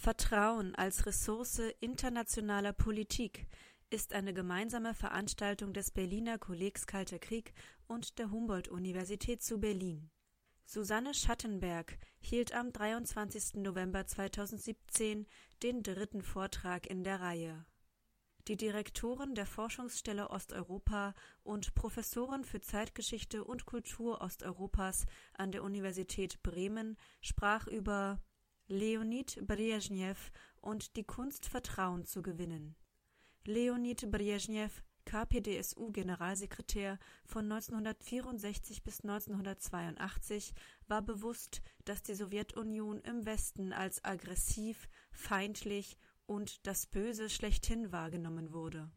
Vertrauen als Ressource internationaler Politik ist eine gemeinsame Veranstaltung des Berliner Kollegs Kalter Krieg und der Humboldt-Universität zu Berlin. Susanne Schattenberg hielt am 23. November 2017 den dritten Vortrag in der Reihe. Die Direktorin der Forschungsstelle Osteuropa und Professorin für Zeitgeschichte und Kultur Osteuropas an der Universität Bremen sprach über Leonid Brezhnev und die Kunst Vertrauen zu gewinnen. Leonid Brezhnev KPDSU-Generalsekretär von 1964 bis 1982, war bewusst, dass die Sowjetunion im Westen als aggressiv, feindlich und das Böse schlechthin wahrgenommen wurde.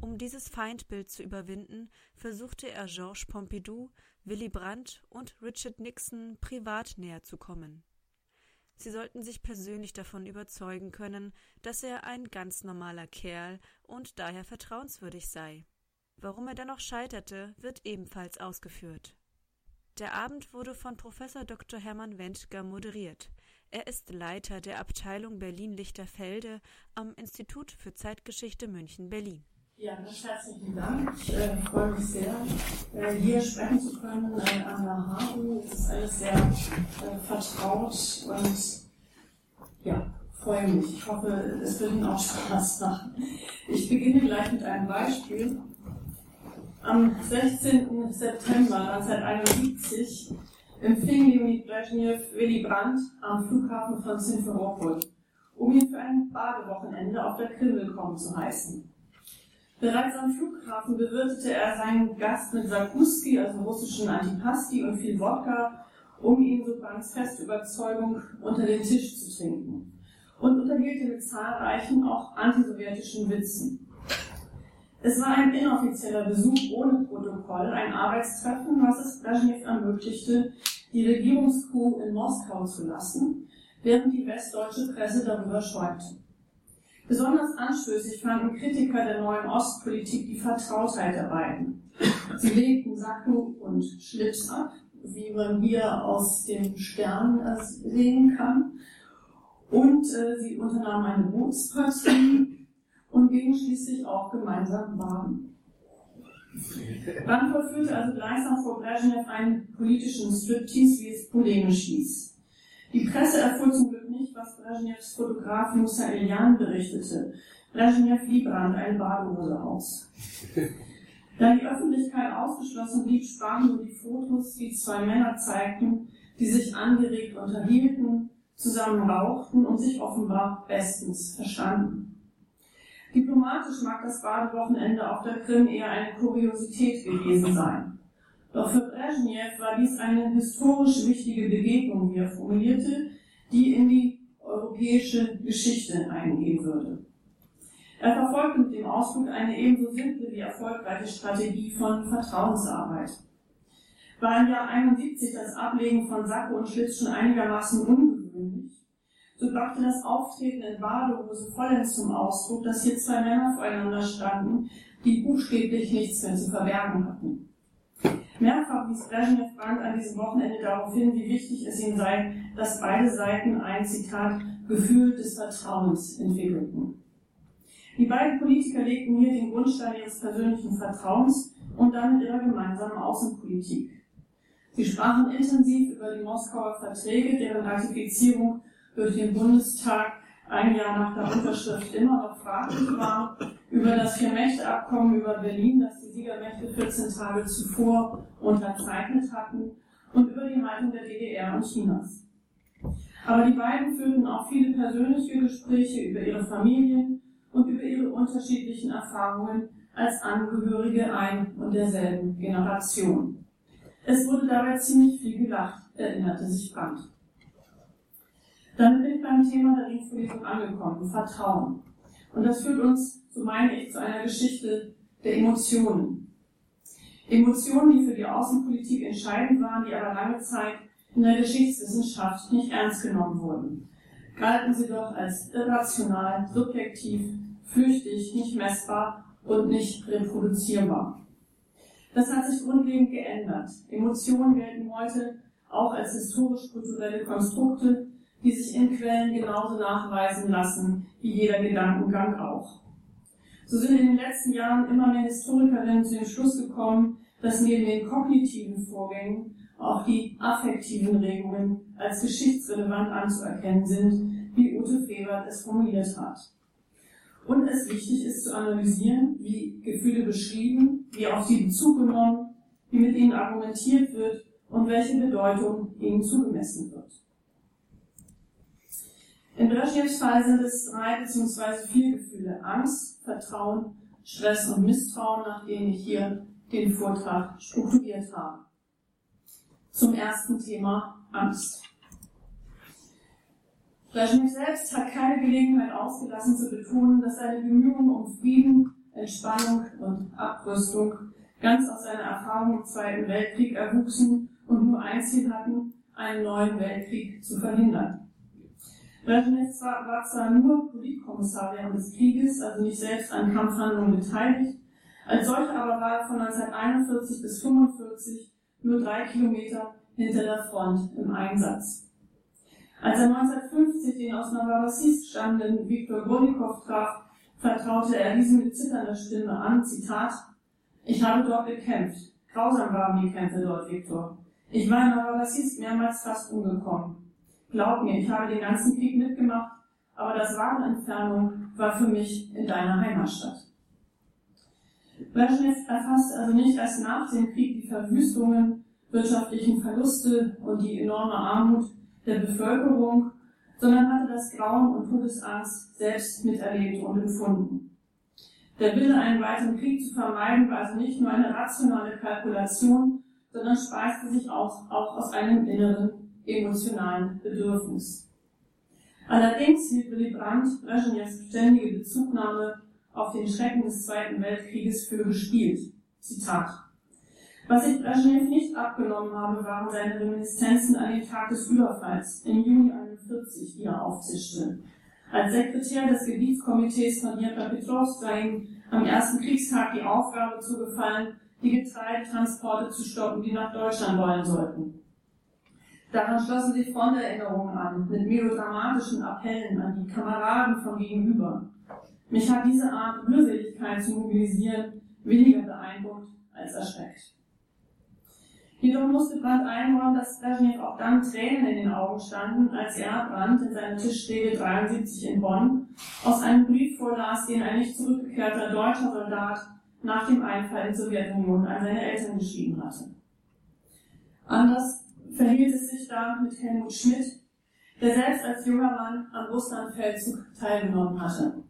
Um dieses Feindbild zu überwinden, versuchte er Georges Pompidou, Willy Brandt und Richard Nixon privat näher zu kommen. Sie sollten sich persönlich davon überzeugen können, dass er ein ganz normaler Kerl und daher vertrauenswürdig sei. Warum er dennoch scheiterte, wird ebenfalls ausgeführt. Der Abend wurde von Professor Dr. Hermann Wendger moderiert. Er ist Leiter der Abteilung Berlin-Lichterfelde am Institut für Zeitgeschichte München-Berlin. Ja, ganz herzlichen Dank. Ich äh, freue mich sehr, äh, hier sprechen zu können äh, an der HABU. Es ist alles sehr äh, vertraut und ja, freue mich. Ich hoffe, es wird Ihnen auch Spaß machen. Ich beginne gleich mit einem Beispiel. Am 16. September 1971 empfing Leonid Brezhnev Willy Brandt am Flughafen von Simferopol, um ihn für ein Badewochenende auf der Krim willkommen zu heißen. Bereits am Flughafen bewirtete er seinen Gast mit Sakuski, also russischen Antipasti und viel Wodka, um ihn so ganz fest Überzeugung unter den Tisch zu trinken. Und unterhielt ihn mit zahlreichen, auch antisowjetischen Witzen. Es war ein inoffizieller Besuch ohne Protokoll, ein Arbeitstreffen, was es Brezhnev ermöglichte, die Regierungskuh in Moskau zu lassen, während die westdeutsche Presse darüber schäumte. Besonders anstößig fanden Kritiker der neuen Ostpolitik die Vertrautheit der beiden. Sie legten Sakko und Schlips ab, wie man hier aus dem Stern sehen kann. Und äh, sie unternahmen eine Bootspartie und gingen schließlich auch gemeinsam baden. Dann vollführte also gleichsam vor Brezhnev einen politischen Striptease, wie es polemisch hieß. Die Presse erfuhr zum Glück Brezhnevs Fotograf Musa Elian berichtete. Brezhnev Liebrand eine Badehose aus. Da die Öffentlichkeit ausgeschlossen blieb, sprachen nur die Fotos, die zwei Männer zeigten, die sich angeregt unterhielten, zusammen rauchten und sich offenbar bestens verstanden. Diplomatisch mag das Badewochenende auf der Krim eher eine Kuriosität gewesen sein. Doch für Brezhnev war dies eine historisch wichtige Begegnung, wie er formulierte, die in die europäische Geschichte eingehen würde. Er verfolgte mit dem Ausflug eine ebenso simple wie erfolgreiche Strategie von Vertrauensarbeit. War im Jahr 71 das Ablegen von Sacko und Schlitz schon einigermaßen ungewöhnlich, so brachte das Auftreten in Badehose vollends zum Ausdruck, dass hier zwei Männer voreinander standen, die buchstäblich nichts mehr zu verbergen hatten. Mehrfach wies Brezhnev Brandt an diesem Wochenende darauf hin, wie wichtig es ihm sei, dass beide Seiten ein Zitat Gefühl des Vertrauens entwickelten. Die beiden Politiker legten hier den Grundstein ihres persönlichen Vertrauens und damit ihrer gemeinsamen Außenpolitik. Sie sprachen intensiv über die Moskauer Verträge, deren Ratifizierung durch den Bundestag ein Jahr nach der Unterschrift immer noch fraglich war, über das Vier-Mächte-Abkommen über Berlin, das die Siegermächte 14 Tage zuvor unterzeichnet hatten, und über die Haltung der DDR und Chinas. Aber die beiden führten auch viele persönliche Gespräche über ihre Familien und über ihre unterschiedlichen Erfahrungen als Angehörige ein und derselben Generation. Es wurde dabei ziemlich viel gelacht, erinnerte sich Brandt. Damit bin ich beim Thema der Ringvorlesung angekommen, Vertrauen. Und das führt uns, so meine ich, zu einer Geschichte der Emotionen. Emotionen, die für die Außenpolitik entscheidend waren, die aber lange Zeit in der Geschichtswissenschaft nicht ernst genommen wurden, galten sie doch als irrational, subjektiv, flüchtig, nicht messbar und nicht reproduzierbar. Das hat sich grundlegend geändert. Emotionen gelten heute auch als historisch-kulturelle Konstrukte, die sich in Quellen genauso nachweisen lassen wie jeder Gedankengang auch. So sind in den letzten Jahren immer mehr Historikerinnen zu dem Schluss gekommen, dass neben den kognitiven Vorgängen auch die affektiven Regungen als geschichtsrelevant anzuerkennen sind, wie Ute Frevert es formuliert hat. Und es wichtig ist zu analysieren, wie Gefühle beschrieben, wie auf sie Bezug genommen, wie mit ihnen argumentiert wird und welche Bedeutung ihnen zugemessen wird. In Brezhnevs Fall sind es drei bzw. vier Gefühle. Angst, Vertrauen, Stress und Misstrauen, nach denen ich hier den Vortrag strukturiert habe. Zum ersten Thema Angst. Brezhnev selbst hat keine Gelegenheit ausgelassen zu betonen, dass seine Bemühungen um Frieden, Entspannung und Abrüstung ganz aus seiner Erfahrung im Zweiten Weltkrieg erwuchsen und nur ein Ziel hatten, einen neuen Weltkrieg zu verhindern. Brezhnev war zwar nur Politkommissar während des Krieges, also nicht selbst an Kampfhandlungen beteiligt, als solcher aber war er von 1941 bis 1945 nur drei Kilometer hinter der Front im Einsatz. Als er 1950 den aus Novorossiysk stammenden Viktor Gornikow traf, vertraute er diesem mit zitternder Stimme an, Zitat, ich habe dort gekämpft. Grausam waren die Kämpfe dort, Viktor. Ich war in Novorossiysk mehrmals fast umgekommen. Glaub mir, ich habe den ganzen Krieg mitgemacht, aber das wahre Entfernung war für mich in deiner Heimatstadt. Brezhnev erfasste also nicht erst nach dem Krieg die Verwüstungen, wirtschaftlichen Verluste und die enorme Armut der Bevölkerung, sondern hatte das Grauen und Todesangst selbst miterlebt und empfunden. Der Wille, einen weiteren Krieg zu vermeiden, war also nicht nur eine rationale Kalkulation, sondern speiste sich auch, auch aus einem inneren emotionalen Bedürfnis. Allerdings hielt Willy Brandt Brezhnevs ständige Bezugnahme auf den Schrecken des Zweiten Weltkrieges für gespielt. Zitat. Was ich Brezhnev nicht abgenommen habe, waren seine Reminiszenzen an den Tag des Überfalls im Juni 1941, die er aufzischte. Als Sekretär des Gebietskomitees von Dnipropetrovsk war ihm am ersten Kriegstag die Aufgabe zugefallen, die Getreidetransporte zu stoppen, die nach Deutschland wollen sollten. Daran schlossen sich Fronterinnerungen an, mit melodramatischen Appellen an die Kameraden von gegenüber. Mich hat diese Art Rührseligkeit zu mobilisieren weniger beeindruckt als erschreckt. Jedoch musste Brandt einräumen, dass Brezhnev auch dann Tränen in den Augen standen, als er Brandt in seiner Tischrede 73 in Bonn aus einem Brief vorlas, den ein nicht zurückgekehrter deutscher Soldat nach dem Einfall in Sowjetunion an seine Eltern geschrieben hatte. Anders verhielt es sich da mit Helmut Schmidt, der selbst als junger Mann am Russlandfeldzug teilgenommen hatte.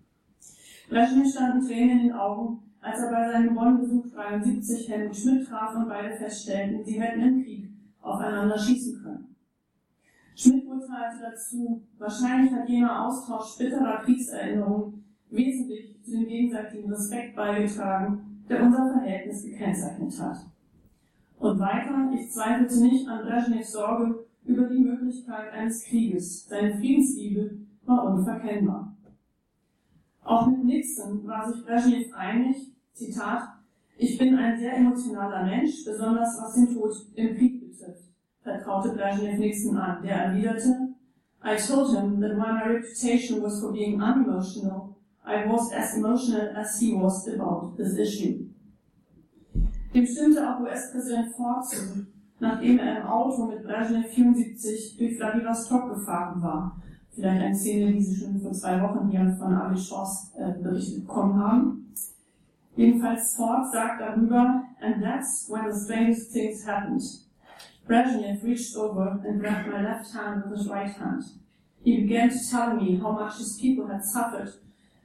Brezhnev standen Tränen in den Augen, als er bei seinem Bonn-Besuch 73 Helmut Schmidt traf und beide feststellten, sie hätten im Krieg aufeinander schießen können. Schmidt urteilte dazu, wahrscheinlich hat jener Austausch bitterer Kriegserinnerungen wesentlich zu dem gegenseitigen Respekt beigetragen, der unser Verhältnis gekennzeichnet hat. Und weiter, ich zweifelte nicht an Brezhnevs Sorge über die Möglichkeit eines Krieges. Seine Friedensliebe war unverkennbar. Auch mit Nixon war sich Brezhnev einig, Zitat, ich bin ein sehr emotionaler Mensch, besonders was den Tod im Krieg betrifft, vertraute Brezhnev Nixon an, der erwiderte, I told him that while my reputation was for being unemotional, I was as emotional as he was about this issue. Dem stimmte auch US-Präsident Ford zu, nachdem er im Auto mit Brezhnev 74 durch Vladivostok gefahren war. Vielleicht eine Szene, die Sie schon vor zwei Wochen hier von Avi Shors äh, berichtet bekommen haben. Jedenfalls Ford sagt darüber, and that's when the strangest things happened. Brezhnev reached over and grabbed my left hand with his right hand. He began to tell me how much his people had suffered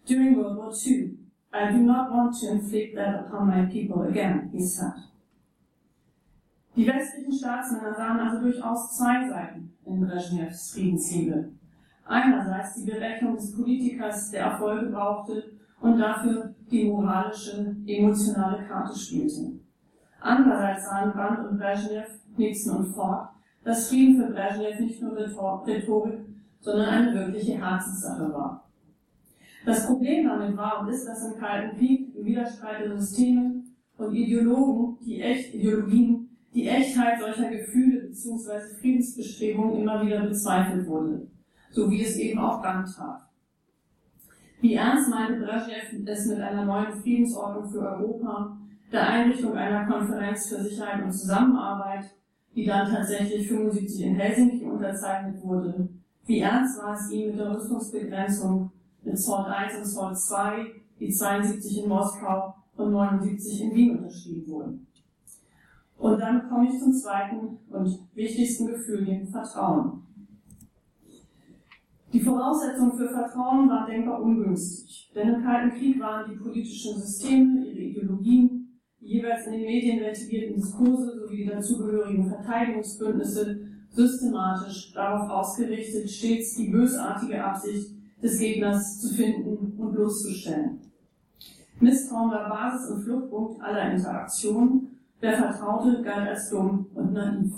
during World War II I do not want to inflict that upon my people again, he said. Die westlichen Staatsmänner sahen also durchaus zwei Seiten in Brezhnevs Friedensliebe. Einerseits die Berechnung des Politikers, der Erfolge brauchte und dafür die moralische, emotionale Karte spielte. Andererseits sahen Brandt und Brezhnev, Nixon und Ford, dass Frieden für Brezhnev nicht nur Rhetorik, sondern eine wirkliche Herzenssache war. Das Problem damit war und ist, dass im Kalten Krieg im Widerstreit der Systeme und Ideologen, die echt, Ideologien, die Echtheit solcher Gefühle bzw. Friedensbestrebungen immer wieder bezweifelt wurde, so wie es eben auch Brandt tat. Wie ernst meinte Brezhnev es mit einer neuen Friedensordnung für Europa, der Einrichtung einer Konferenz für Sicherheit und Zusammenarbeit, die dann tatsächlich 75 in Helsinki unterzeichnet wurde? Wie ernst war es ihm mit der Rüstungsbegrenzung mit SALT 1 und SALT 2, die 72 in Moskau und 79 in Wien unterschrieben wurden? Und dann komme ich zum zweiten und wichtigsten Gefühl, dem Vertrauen. Die Voraussetzungen für Vertrauen waren denkbar ungünstig, denn im Kalten Krieg waren die politischen Systeme, ihre Ideologien, die jeweils in den Medien ventilierten Diskurse sowie die dazugehörigen Verteidigungsbündnisse systematisch darauf ausgerichtet, stets die bösartige Absicht des Gegners zu finden und bloßzustellen. Misstrauen war Basis und Fluchtpunkt aller Interaktionen. Wer vertraute, galt als dumm und naiv.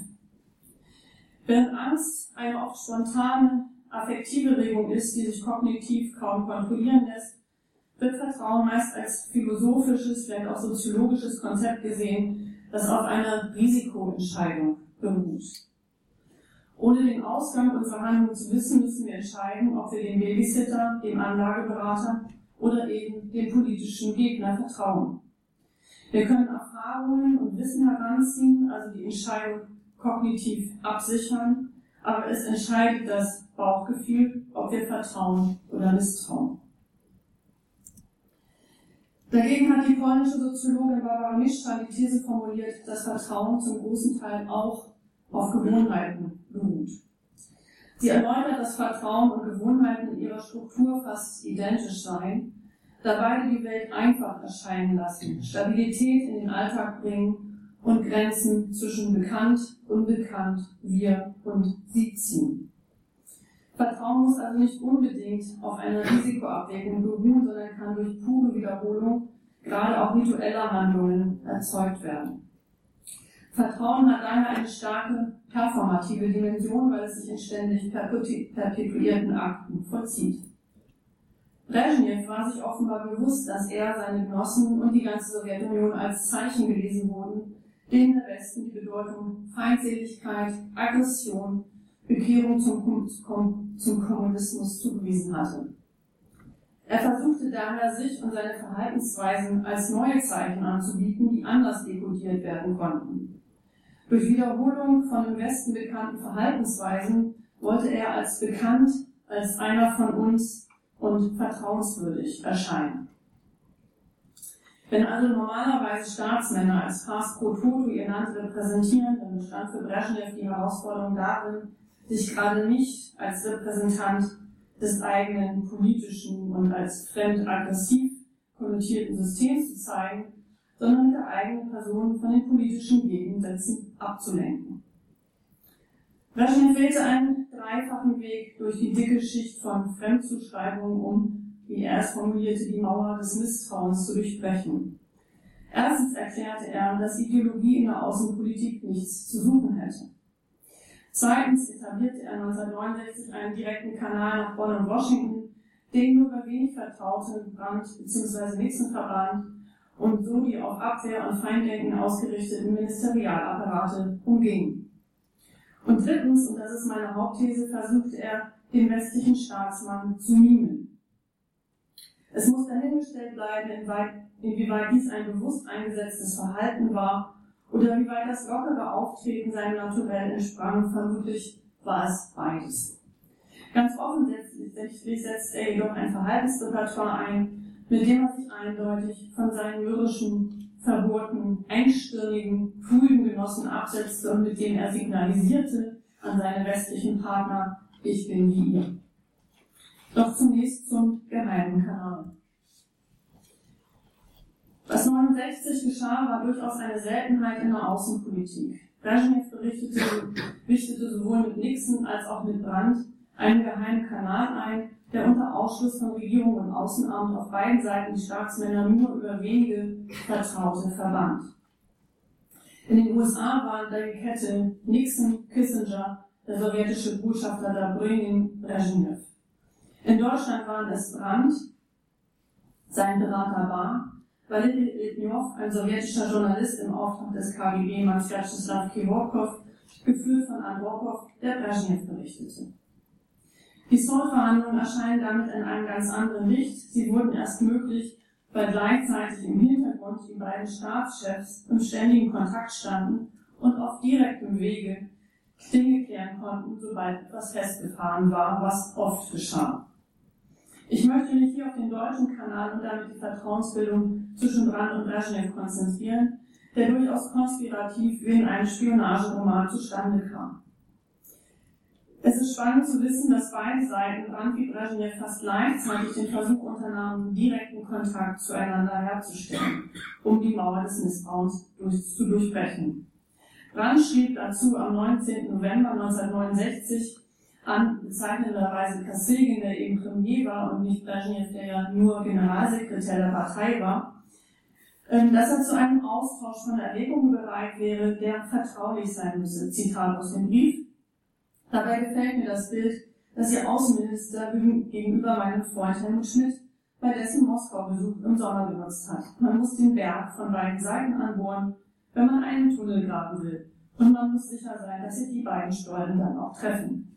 Während Angst eine oft spontane, affektive Regung ist, die sich kognitiv kaum kontrollieren lässt, wird Vertrauen meist als philosophisches, vielleicht auch soziologisches Konzept gesehen, das auf einer Risikoentscheidung beruht. Ohne den Ausgang unserer Handlung zu wissen, müssen wir entscheiden, ob wir dem Babysitter, dem Anlageberater oder eben dem politischen Gegner vertrauen. Wir können Erfahrungen und Wissen heranziehen, also die Entscheidung kognitiv absichern aber es entscheidet das Bauchgefühl, ob wir vertrauen oder misstrauen. Dagegen hat die polnische Soziologin Barbara Mischka die These formuliert, dass Vertrauen zum großen Teil auch auf Gewohnheiten beruht. Sie erläutert, dass Vertrauen und Gewohnheiten in ihrer Struktur fast identisch seien, da beide die Welt einfach erscheinen lassen, Stabilität in den Alltag bringen und Grenzen zwischen bekannt, unbekannt, wir und sie ziehen. Vertrauen muss also nicht unbedingt auf einer Risikoabwägung beruhen, sondern kann durch pure Wiederholung, gerade auch ritueller Handlungen, erzeugt werden. Vertrauen hat daher eine starke performative Dimension, weil es sich in ständig perpetuierten Akten vollzieht. Brezhnev war sich offenbar bewusst, dass er, seine Genossen und die ganze Sowjetunion als Zeichen gelesen wurden, denen der Westen die Bedeutung Feindseligkeit, Aggression, Bekehrung zum, zum Kommunismus zugewiesen hatte. Er versuchte daher, sich und seine Verhaltensweisen als neue Zeichen anzubieten, die anders dekodiert werden konnten. Durch Wiederholung von im Westen bekannten Verhaltensweisen wollte er als bekannt, als einer von uns und vertrauenswürdig erscheinen. Wenn also normalerweise Staatsmänner als Fars pro Toto ihr Land repräsentieren, dann bestand für Brezhnev die Herausforderung darin, sich gerade nicht als Repräsentant des eigenen politischen und als fremd aggressiv konnotierten Systems zu zeigen, sondern mit der eigenen Person von den politischen Gegensätzen abzulenken. Brezhnev wählte einen dreifachen Weg durch die dicke Schicht von Fremdzuschreibungen um, wie er es formulierte, die Mauer des Misstrauens zu durchbrechen. Erstens erklärte er, dass Ideologie in der Außenpolitik nichts zu suchen hätte. Zweitens etablierte er 1969 einen direkten Kanal nach Bonn und Washington, den nur bei wenig Vertrauten Brandt bzw. Nixon verband und so die auf Abwehr und Feinddenken ausgerichteten Ministerialapparate umging. Und drittens, und das ist meine Hauptthese, versuchte er, den westlichen Staatsmann zu mimen. Es muss dahingestellt bleiben, inwieweit dies ein bewusst eingesetztes Verhalten war oder wie weit das lockere Auftreten seinem Naturell entsprang. Vermutlich war es beides. Ganz offensichtlich setzt er jedoch ein Verhaltensrepertoire ein, mit dem er sich eindeutig von seinen mürrischen, verbohrten, engstirnigen, coolen Genossen absetzte und mit dem er signalisierte an seine westlichen Partner, ich bin wie ihr. Doch zunächst zum geheimen Kanal. Was 69 geschah, war durchaus eine Seltenheit in der Außenpolitik. Brezhnev berichtete, richtete sowohl mit Nixon als auch mit Brandt einen geheimen Kanal ein, der unter Ausschluss von Regierung und Außenamt auf beiden Seiten die Staatsmänner nur über wenige Vertraute verband. In den USA waren der Kette Nixon, Kissinger, der sowjetische Botschafter Dobrynin, Brezhnev. In Deutschland waren es Brandt, sein Berater war, Valery Litvinov, ein sowjetischer Journalist im Auftrag des KGB-Manns Vyacheslav Kevorkov, geführt von Andropov, der Brezhnev berichtete. Die Zollverhandlungen erscheinen damit in einem ganz anderen Licht. Sie wurden erst möglich, weil gleichzeitig im Hintergrund die beiden Staatschefs im ständigen Kontakt standen und auf direktem Wege Dinge klären konnten, sobald etwas festgefahren war, was oft geschah. Ich möchte mich hier auf den deutschen Kanal und damit die Vertrauensbildung zwischen Brand und Brezhnev konzentrieren, der durchaus konspirativ wie in einem Spionageroman zustande kam. Es ist spannend zu wissen, dass beide Seiten, Brand wie Brezhnev, fast gleichzeitig den Versuch unternahmen, direkten Kontakt zueinander herzustellen, um die Mauer des Misstrauens durch, zu durchbrechen. Brand schrieb dazu am 19. November 1969 an bezeichnenderweise Kassilgin, der eben Premier war und nicht Brezhnev, der ja nur Generalsekretär der Partei war, ähm, dass er zu einem Austausch von Erwägungen bereit wäre, der vertraulich sein müsse. Zitat aus dem Brief. Dabei gefällt mir das Bild, das Ihr Außenminister gegenüber meinem Freund Helmut Schmidt bei dessen Moskau-Besuch im Sommer benutzt hat. Man muss den Berg von beiden Seiten anbohren, wenn man einen Tunnel graben will. Und man muss sicher sein, dass sich die beiden Stollen dann auch treffen.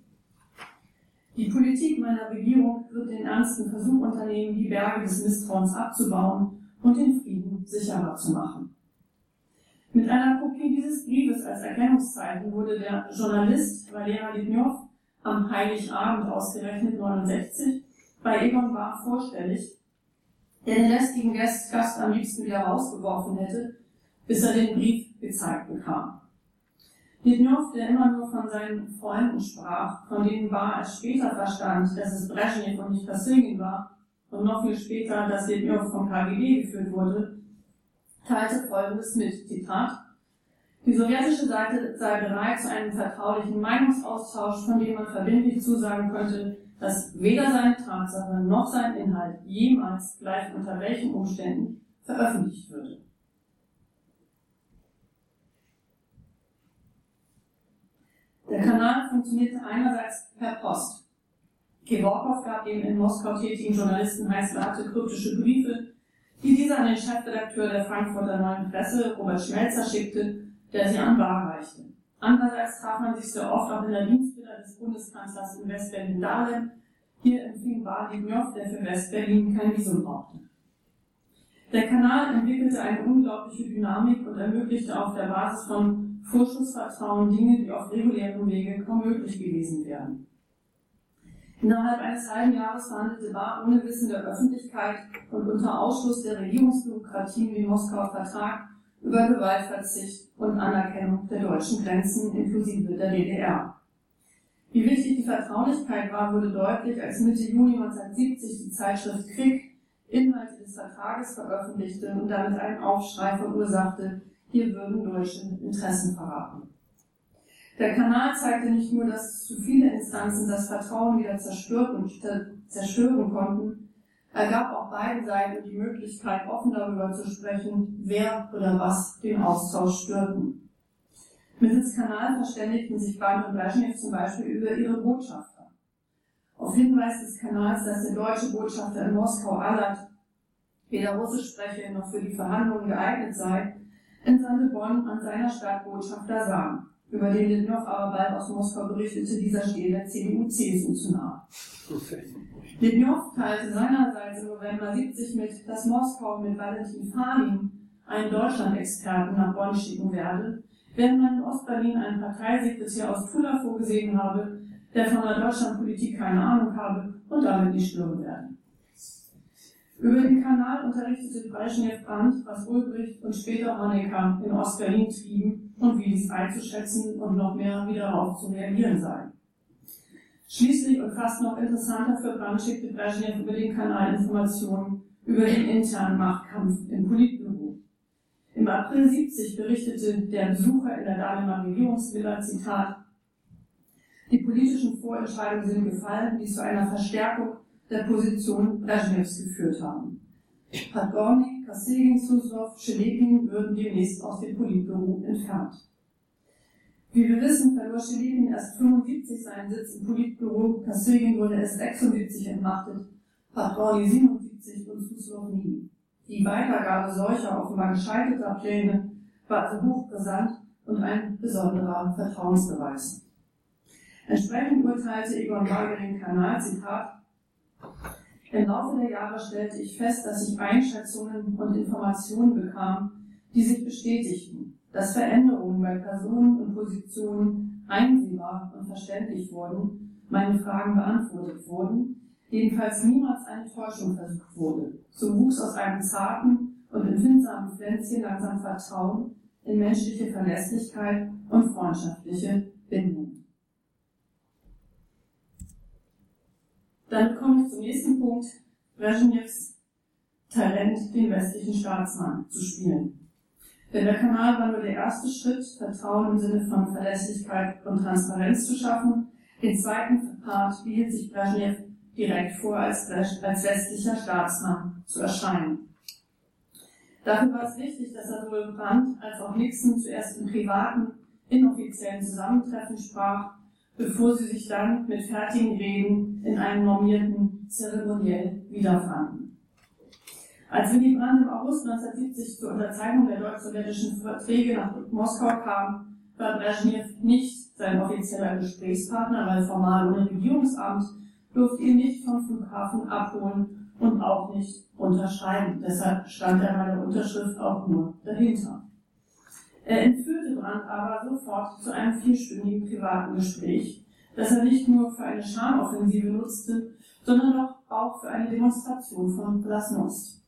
Die Politik meiner Regierung wird den ernsten Versuch unternehmen, die Berge des Misstrauens abzubauen und den Frieden sicherer zu machen. Mit einer Kopie dieses Briefes als Erkennungszeichen wurde der Journalist Valera Litnov am Heiligabend ausgerechnet 69 bei Egon Bach vorstellig, der den lästigen Gast am liebsten wieder rausgeworfen hätte, bis er den Brief gezeigt bekam. Litnov, der immer nur von seinen Freunden sprach, von denen Bar erst später verstand, dass es Brezhnev und nicht Kosygin war, und noch viel später, dass Litnov vom KGB geführt wurde, teilte Folgendes mit, Zitat, die sowjetische Seite sei bereit zu einem vertraulichen Meinungsaustausch, von dem man verbindlich zusagen könnte, dass weder seine Tatsache noch sein Inhalt jemals, gleich unter welchen Umständen, veröffentlicht würde. Der Kanal funktionierte einerseits per Post. Kevorkov gab dem in Moskau tätigen Journalisten Heißlate kryptische Briefe, die dieser an den Chefredakteur der Frankfurter Neuen Presse, Robert Schmelzer, schickte, der sie an Bar reichte. Andererseits traf man sich sehr oft auch in der Dienstvilla des Bundeskanzlers in Westberlin-Dahlem. Hier empfing Bar Lignow, der für Westberlin kein Visum brauchte. Der Kanal entwickelte eine unglaubliche Dynamik und ermöglichte auf der Basis von Vorschussvertrauen Dinge, die auf regulärem Wege kaum möglich gewesen wären. Innerhalb eines halben Jahres verhandelte Bar ohne Wissen der Öffentlichkeit und unter Ausschluss der Regierungsbürokratien wie Moskauer Vertrag über Gewaltverzicht und Anerkennung der deutschen Grenzen inklusive der DDR. Wie wichtig die Vertraulichkeit war, wurde deutlich, als Mitte Juni 1970 die Zeitschrift Krieg Inhalte des Vertrages veröffentlichte und damit einen Aufschrei verursachte, hier würden deutsche Interessen verraten. Der Kanal zeigte nicht nur, dass zu viele Instanzen das Vertrauen wieder zerstören, zerstören konnten, er gab auch beiden Seiten die Möglichkeit, offen darüber zu sprechen, wer oder was den Austausch störten. Mittels Kanal verständigten sich Band und Brezhnev zum Beispiel über ihre Botschafter. Auf Hinweis des Kanals, dass der deutsche Botschafter in Moskau Alat weder Russisch spreche noch für die Verhandlungen geeignet sei, entsandte Bonn an seiner Stadtbotschafter Sam, über den Lindnow aber bald aus Moskau berichtete, dieser stehe der CDU-CSU zu nah. Lindnow teilte seinerseits im November 70 mit, dass Moskau mit Valentin Falin einen Deutschland-Experten nach Bonn schicken werde, während man in Ostberlin einen Parteisekretär aus Tula vorgesehen habe, der von der Deutschlandpolitik keine Ahnung habe und damit nicht stören werde. Über den Kanal unterrichtete Brezhnev Brandt, was Ulbricht und später Honecker in Ostberlin trieben und wie dies einzuschätzen und noch mehr wie darauf zu reagieren sei. Schließlich und fast noch interessanter für Brandt schickte Brezhnev über den Kanal Informationen über den internen Machtkampf im Politbüro. Im April 70 berichtete der Besucher in der Dahlemer Regierungsvilla, Zitat, Die politischen Vorentscheidungen sind gefallen, die zu einer Verstärkung der Position Brezhnevs geführt haben. Podgorny, Kosygin, Suslov, Schelepin würden demnächst aus dem Politbüro entfernt. Wie wir wissen, verlor Schelepin erst 75 seinen Sitz im Politbüro, Kosygin wurde erst 76 entmachtet, Podgorny 77 und Suslov nie. Die Weitergabe solcher offenbar gescheiterter Pläne war also hochbrisant und ein besonderer Vertrauensbeweis. Entsprechend urteilte Egon Bargering Kanal, Zitat, im Laufe der Jahre stellte ich fest, dass ich Einschätzungen und Informationen bekam, die sich bestätigten, dass Veränderungen bei Personen und Positionen einsehbar und verständlich wurden, meine Fragen beantwortet wurden, jedenfalls niemals eine Täuschung versucht wurde. So wuchs aus einem zarten und empfindsamen Pflänzchen langsam Vertrauen in menschliche Verlässlichkeit und freundschaftliche Bindung. Dann komme ich zum nächsten Punkt, Brezhnevs Talent, den westlichen Staatsmann zu spielen. Denn der Kanal war nur der erste Schritt, Vertrauen im Sinne von Verlässlichkeit und Transparenz zu schaffen. Den zweiten Part behielt sich Brezhnev direkt vor, als, als westlicher Staatsmann zu erscheinen. Dafür war es wichtig, dass er sowohl Brandt als auch Nixon zuerst im privaten, inoffiziellen Zusammentreffen sprach bevor sie sich dann mit fertigen Reden in einem normierten Zeremoniell wiederfanden. Als Willy Brandt im August 1970 zur Unterzeichnung der deutsch-sowjetischen Verträge nach Moskau kam, war Brezhnev nicht sein offizieller Gesprächspartner, weil formal ohne Regierungsamt durfte ihn nicht vom Flughafen abholen und auch nicht unterschreiben. Deshalb stand er bei der Unterschrift auch nur dahinter. Er entführte Brandt aber sofort zu einem vierstündigen privaten Gespräch, das er nicht nur für eine Charmoffensive nutzte, sondern auch für eine Demonstration von Glasnost.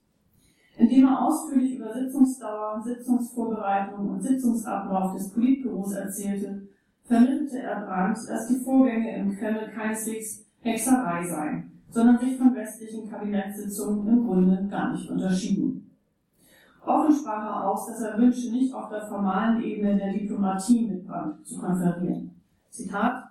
Indem er ausführlich über Sitzungsdauer, Sitzungsvorbereitung und Sitzungsablauf des Politbüros erzählte, vermittelte er Brandt, dass die Vorgänge im Kreml keineswegs Hexerei seien, sondern sich von westlichen Kabinettssitzungen im Grunde gar nicht unterschieden. Offen sprach er aus, dass er wünsche, nicht auf der formalen Ebene der Diplomatie mit Brandt zu konferieren. Zitat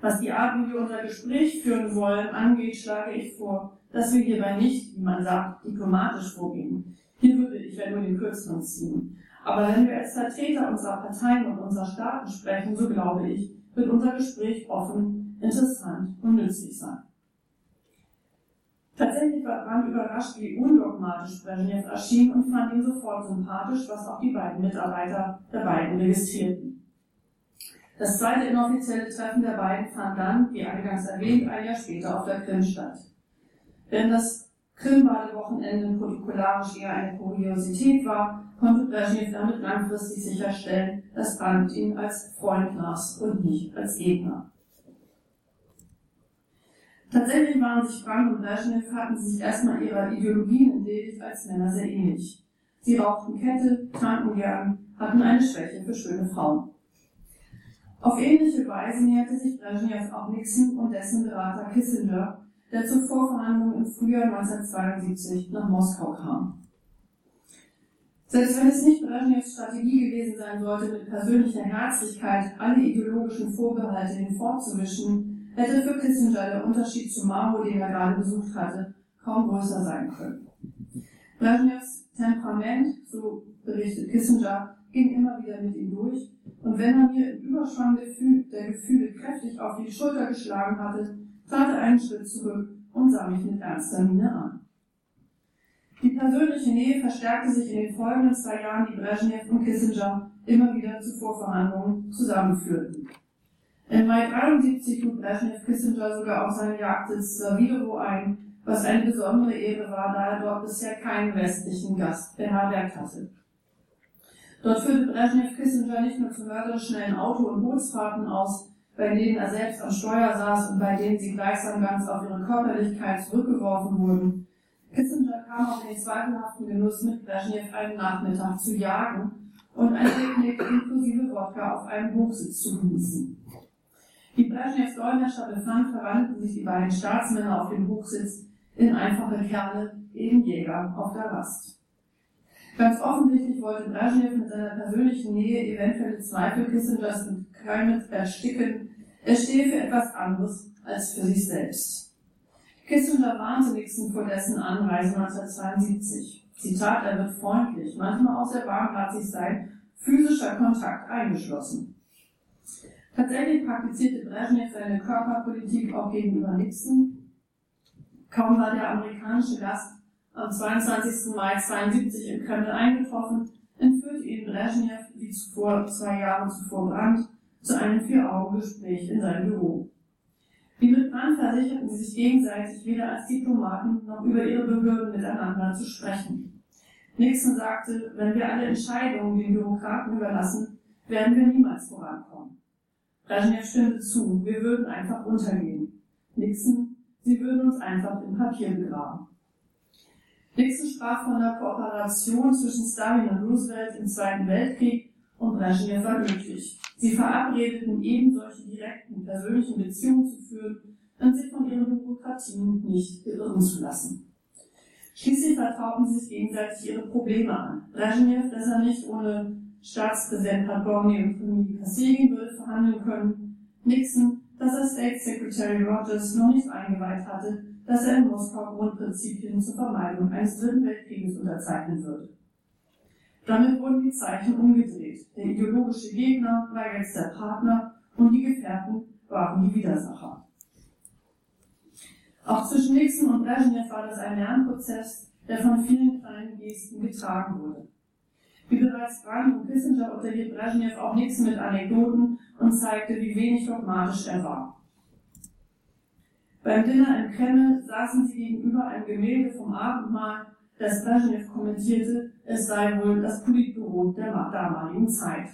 Was die Art, wie wir unser Gespräch führen wollen, angeht, schlage ich vor, dass wir hierbei nicht, wie man sagt, diplomatisch vorgehen. Hier würde ich ja nur den Kürzeren ziehen. Aber wenn wir als Vertreter unserer Parteien und unserer Staaten sprechen, so glaube ich, wird unser Gespräch offen, interessant und nützlich sein. Tatsächlich war Brandt überrascht, wie undogmatisch Brezhnev erschien und fand ihn sofort sympathisch, was auch die beiden Mitarbeiter der beiden registrierten. Das zweite inoffizielle Treffen der beiden fand dann, wie eingangs erwähnt, ein Jahr später auf der Krim statt. Wenn das Krim-Badewochenende protokollarisch eher eine Kuriosität war, konnte Brezhnev damit langfristig sicherstellen, dass Brandt ihn als Freund las und nicht als Gegner. Tatsächlich waren sich Frank und Brezhnev hatten sich erstmal ihrer Ideologien entledigt als Männer sehr ähnlich. Sie rauchten Kette, tranken gern, hatten eine Schwäche für schöne Frauen. Auf ähnliche Weise näherte sich Brezhnev auch Nixon und dessen Berater Kissinger, der zur Vorverhandlung im Frühjahr 1972 nach Moskau kam. Selbst wenn es nicht Brezhnevs Strategie gewesen sein sollte, mit persönlicher Herzlichkeit alle ideologischen Vorbehalte hinfortzumischen, hätte für Kissinger der Unterschied zu Mao, den er gerade besucht hatte, kaum größer sein können. Brezhnevs Temperament, so berichtet Kissinger, ging immer wieder mit ihm durch, und wenn er mir im Überschwang der Gefühle kräftig auf die Schulter geschlagen hatte, trat er einen Schritt zurück und sah mich mit ernster Miene an. Die persönliche Nähe verstärkte sich in den folgenden zwei Jahren, die Brezhnev und Kissinger immer wieder zu Vorverhandlungen zusammenführten. Im Mai 73 lud Brezhnev Kissinger sogar auf seinen Jagdsitz Savidovo ein, was eine besondere Ehre war, da er dort bisher keinen westlichen Gast beherbergt hatte. Dort führte Brezhnev Kissinger nicht nur zu mörderisch schnellen Auto- und Bootsfahrten aus, bei denen er selbst am Steuer saß und bei denen sie gleichsam ganz auf ihre Körperlichkeit zurückgeworfen wurden. Kissinger kam auf den zweifelhaften Genuss, mit Brezhnev einen Nachmittag zu jagen und ein Picknick inklusive Wodka auf einem Hochsitz zu genießen. Wie Brezhnevs Dolmetscher befand, verwandelten sich die beiden Staatsmänner auf dem Hochsitz in einfache Kerle, eben Jäger auf der Rast. Ganz offensichtlich wollte Brezhnev mit seiner persönlichen Nähe eventuelle Zweifel Kissingers mit Keimit ersticken, Er stehe für etwas anderes als für sich selbst. Kissinger warnte Nixon vor dessen Anreise 1972. Zitat, er wird freundlich, manchmal auch sehr warmherzig sein, physischer Kontakt eingeschlossen. Tatsächlich praktizierte Brezhnev seine Körperpolitik auch gegenüber Nixon. Kaum war der amerikanische Gast am 22. Mai 1972 im Kreml eingetroffen, entführte ihn Brezhnev, wie zuvor zwei Jahre zuvor Brandt, zu einem Vier-Augen-Gespräch in sein Büro. Wie mit Brandt versicherten sie sich gegenseitig weder als Diplomaten noch über ihre Behörden miteinander zu sprechen. Nixon sagte, wenn wir alle Entscheidungen den Bürokraten überlassen, werden wir niemals vorankommen. Brezhnev stimmte zu, wir würden einfach untergehen. Nixon, sie würden uns einfach im Papier begraben. Nixon sprach von der Kooperation zwischen Stalin und Roosevelt im Zweiten Weltkrieg und Brezhnev war glücklich. Sie verabredeten eben solche direkten persönlichen Beziehungen zu führen und sich von ihren Bürokratien nicht beirren zu lassen. Schließlich vertrauten sie sich gegenseitig ihre Probleme an. Brezhnev, dass er nicht ohne Staatspräsident Padgorny und Premier Kosygin würde verhandeln können. Nixon, dass er State Secretary Rogers noch nicht eingeweiht hatte, dass er in Moskau Grundprinzipien zur Vermeidung eines Dritten Weltkrieges unterzeichnen würde. Damit wurden die Zeichen umgedreht. Der ideologische Gegner war jetzt der Partner und die Gefährten waren die Widersacher. Auch zwischen Nixon und Brezhnev war das ein Lernprozess, der von vielen kleinen Gesten getragen wurde. Wie bereits und Kissinger unterhielt Brezhnev auch Nixon mit Anekdoten und zeigte, wie wenig dogmatisch er war. Beim Dinner im Kreml saßen sie gegenüber einem Gemälde vom Abendmahl, das Brezhnev kommentierte, es sei wohl das Politbüro der damaligen Zeit.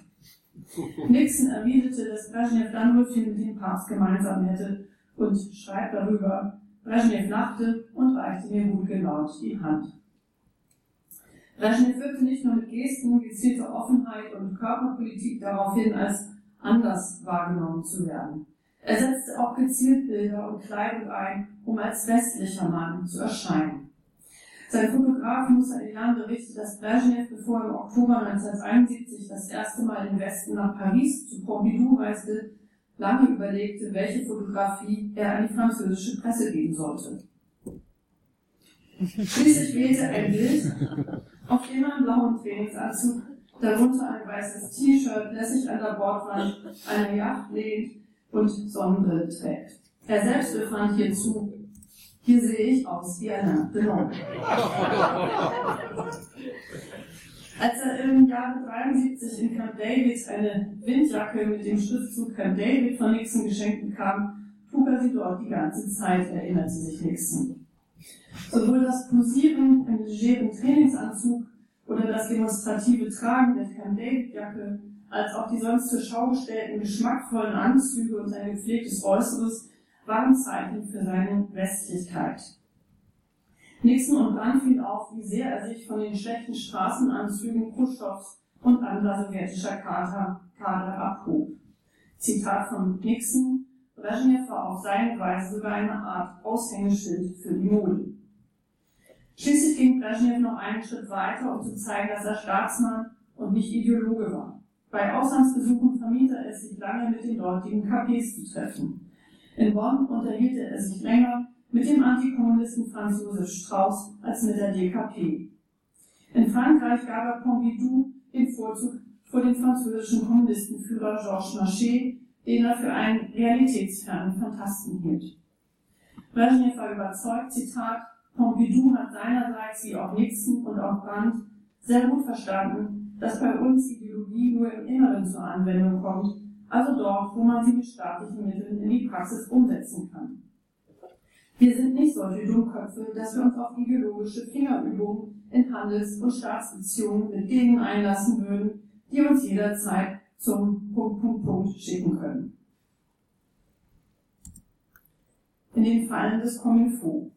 Nixon erwiderte, dass Brezhnev dann wohl viel mit dem Papst gemeinsam hätte und schreibt darüber, Brezhnev lachte und reichte mir gut gelaunt die Hand. Brezhnev wirkte nicht nur mit Gesten, gezielter Offenheit und Körperpolitik darauf hin, als anders wahrgenommen zu werden. Er setzte auch gezielt Bilder und Kleidung ein, um als westlicher Mann zu erscheinen. Sein Fotograf Musa Ilan berichtet, dass Brezhnev, bevor er im Oktober 1971 das erste Mal in den Westen nach Paris zu Pompidou reiste, lange überlegte, welche Fotografie er an die französische Presse geben sollte. Schließlich wählte ein Bild, auf dem einen blauen Trainingsanzug, darunter ein weißes T-Shirt, lässig an der Bordwand einer Yacht lehnt und Sonnenbrille trägt. Er selbst befand hierzu, hier sehe ich aus wie eine Ballon. Als er im Jahre 73 in Camp David eine Windjacke mit dem Schriftzug Camp David von Nixon geschenkt bekam, trug er sie dort die ganze Zeit, erinnerte sich Nixon. Sowohl das Posieren im legeren Trainingsanzug oder das demonstrative Tragen der Camp David Jacke als auch die sonst zur Schau gestellten geschmackvollen Anzüge und sein gepflegtes Äußeres waren Zeichen für seine Westlichkeit. Nixon und Brandt fiel auf, wie sehr er sich von den schlechten Straßenanzügen Khrushchevs und anderer sowjetischer Kader, Kader abhob. Zitat von Nixon, Brezhnev war auf seine Weise sogar eine Art Aushängeschild für die Mode. Schließlich ging Brezhnev noch einen Schritt weiter, um zu zeigen, dass er Staatsmann und nicht Ideologe war. Bei Auslandsbesuchen vermied er es sich lange mit den dortigen KPs zu treffen. In Bonn unterhielt er sich länger mit dem Antikommunisten Franz Josef Strauß als mit der DKP. In Frankreich gab er Pompidou den Vorzug vor dem französischen Kommunistenführer Georges Marchais, den er für einen realitätsfernen Fantasten hielt. Brezhnev war überzeugt, Zitat, Pompidou hat seinerseits wie auch Nixon und auch Brandt sehr gut verstanden, dass bei uns Ideologie nur im Inneren zur Anwendung kommt, also dort, wo man sie mit staatlichen Mitteln in die Praxis umsetzen kann. Wir sind nicht solche Dummköpfe, dass wir uns auf ideologische Fingerübungen in Handels- und Staatsbeziehungen mit denen einlassen würden, die uns jederzeit zum Punkt, Punkt, Punkt schicken können. In den Fallen des Kominfo.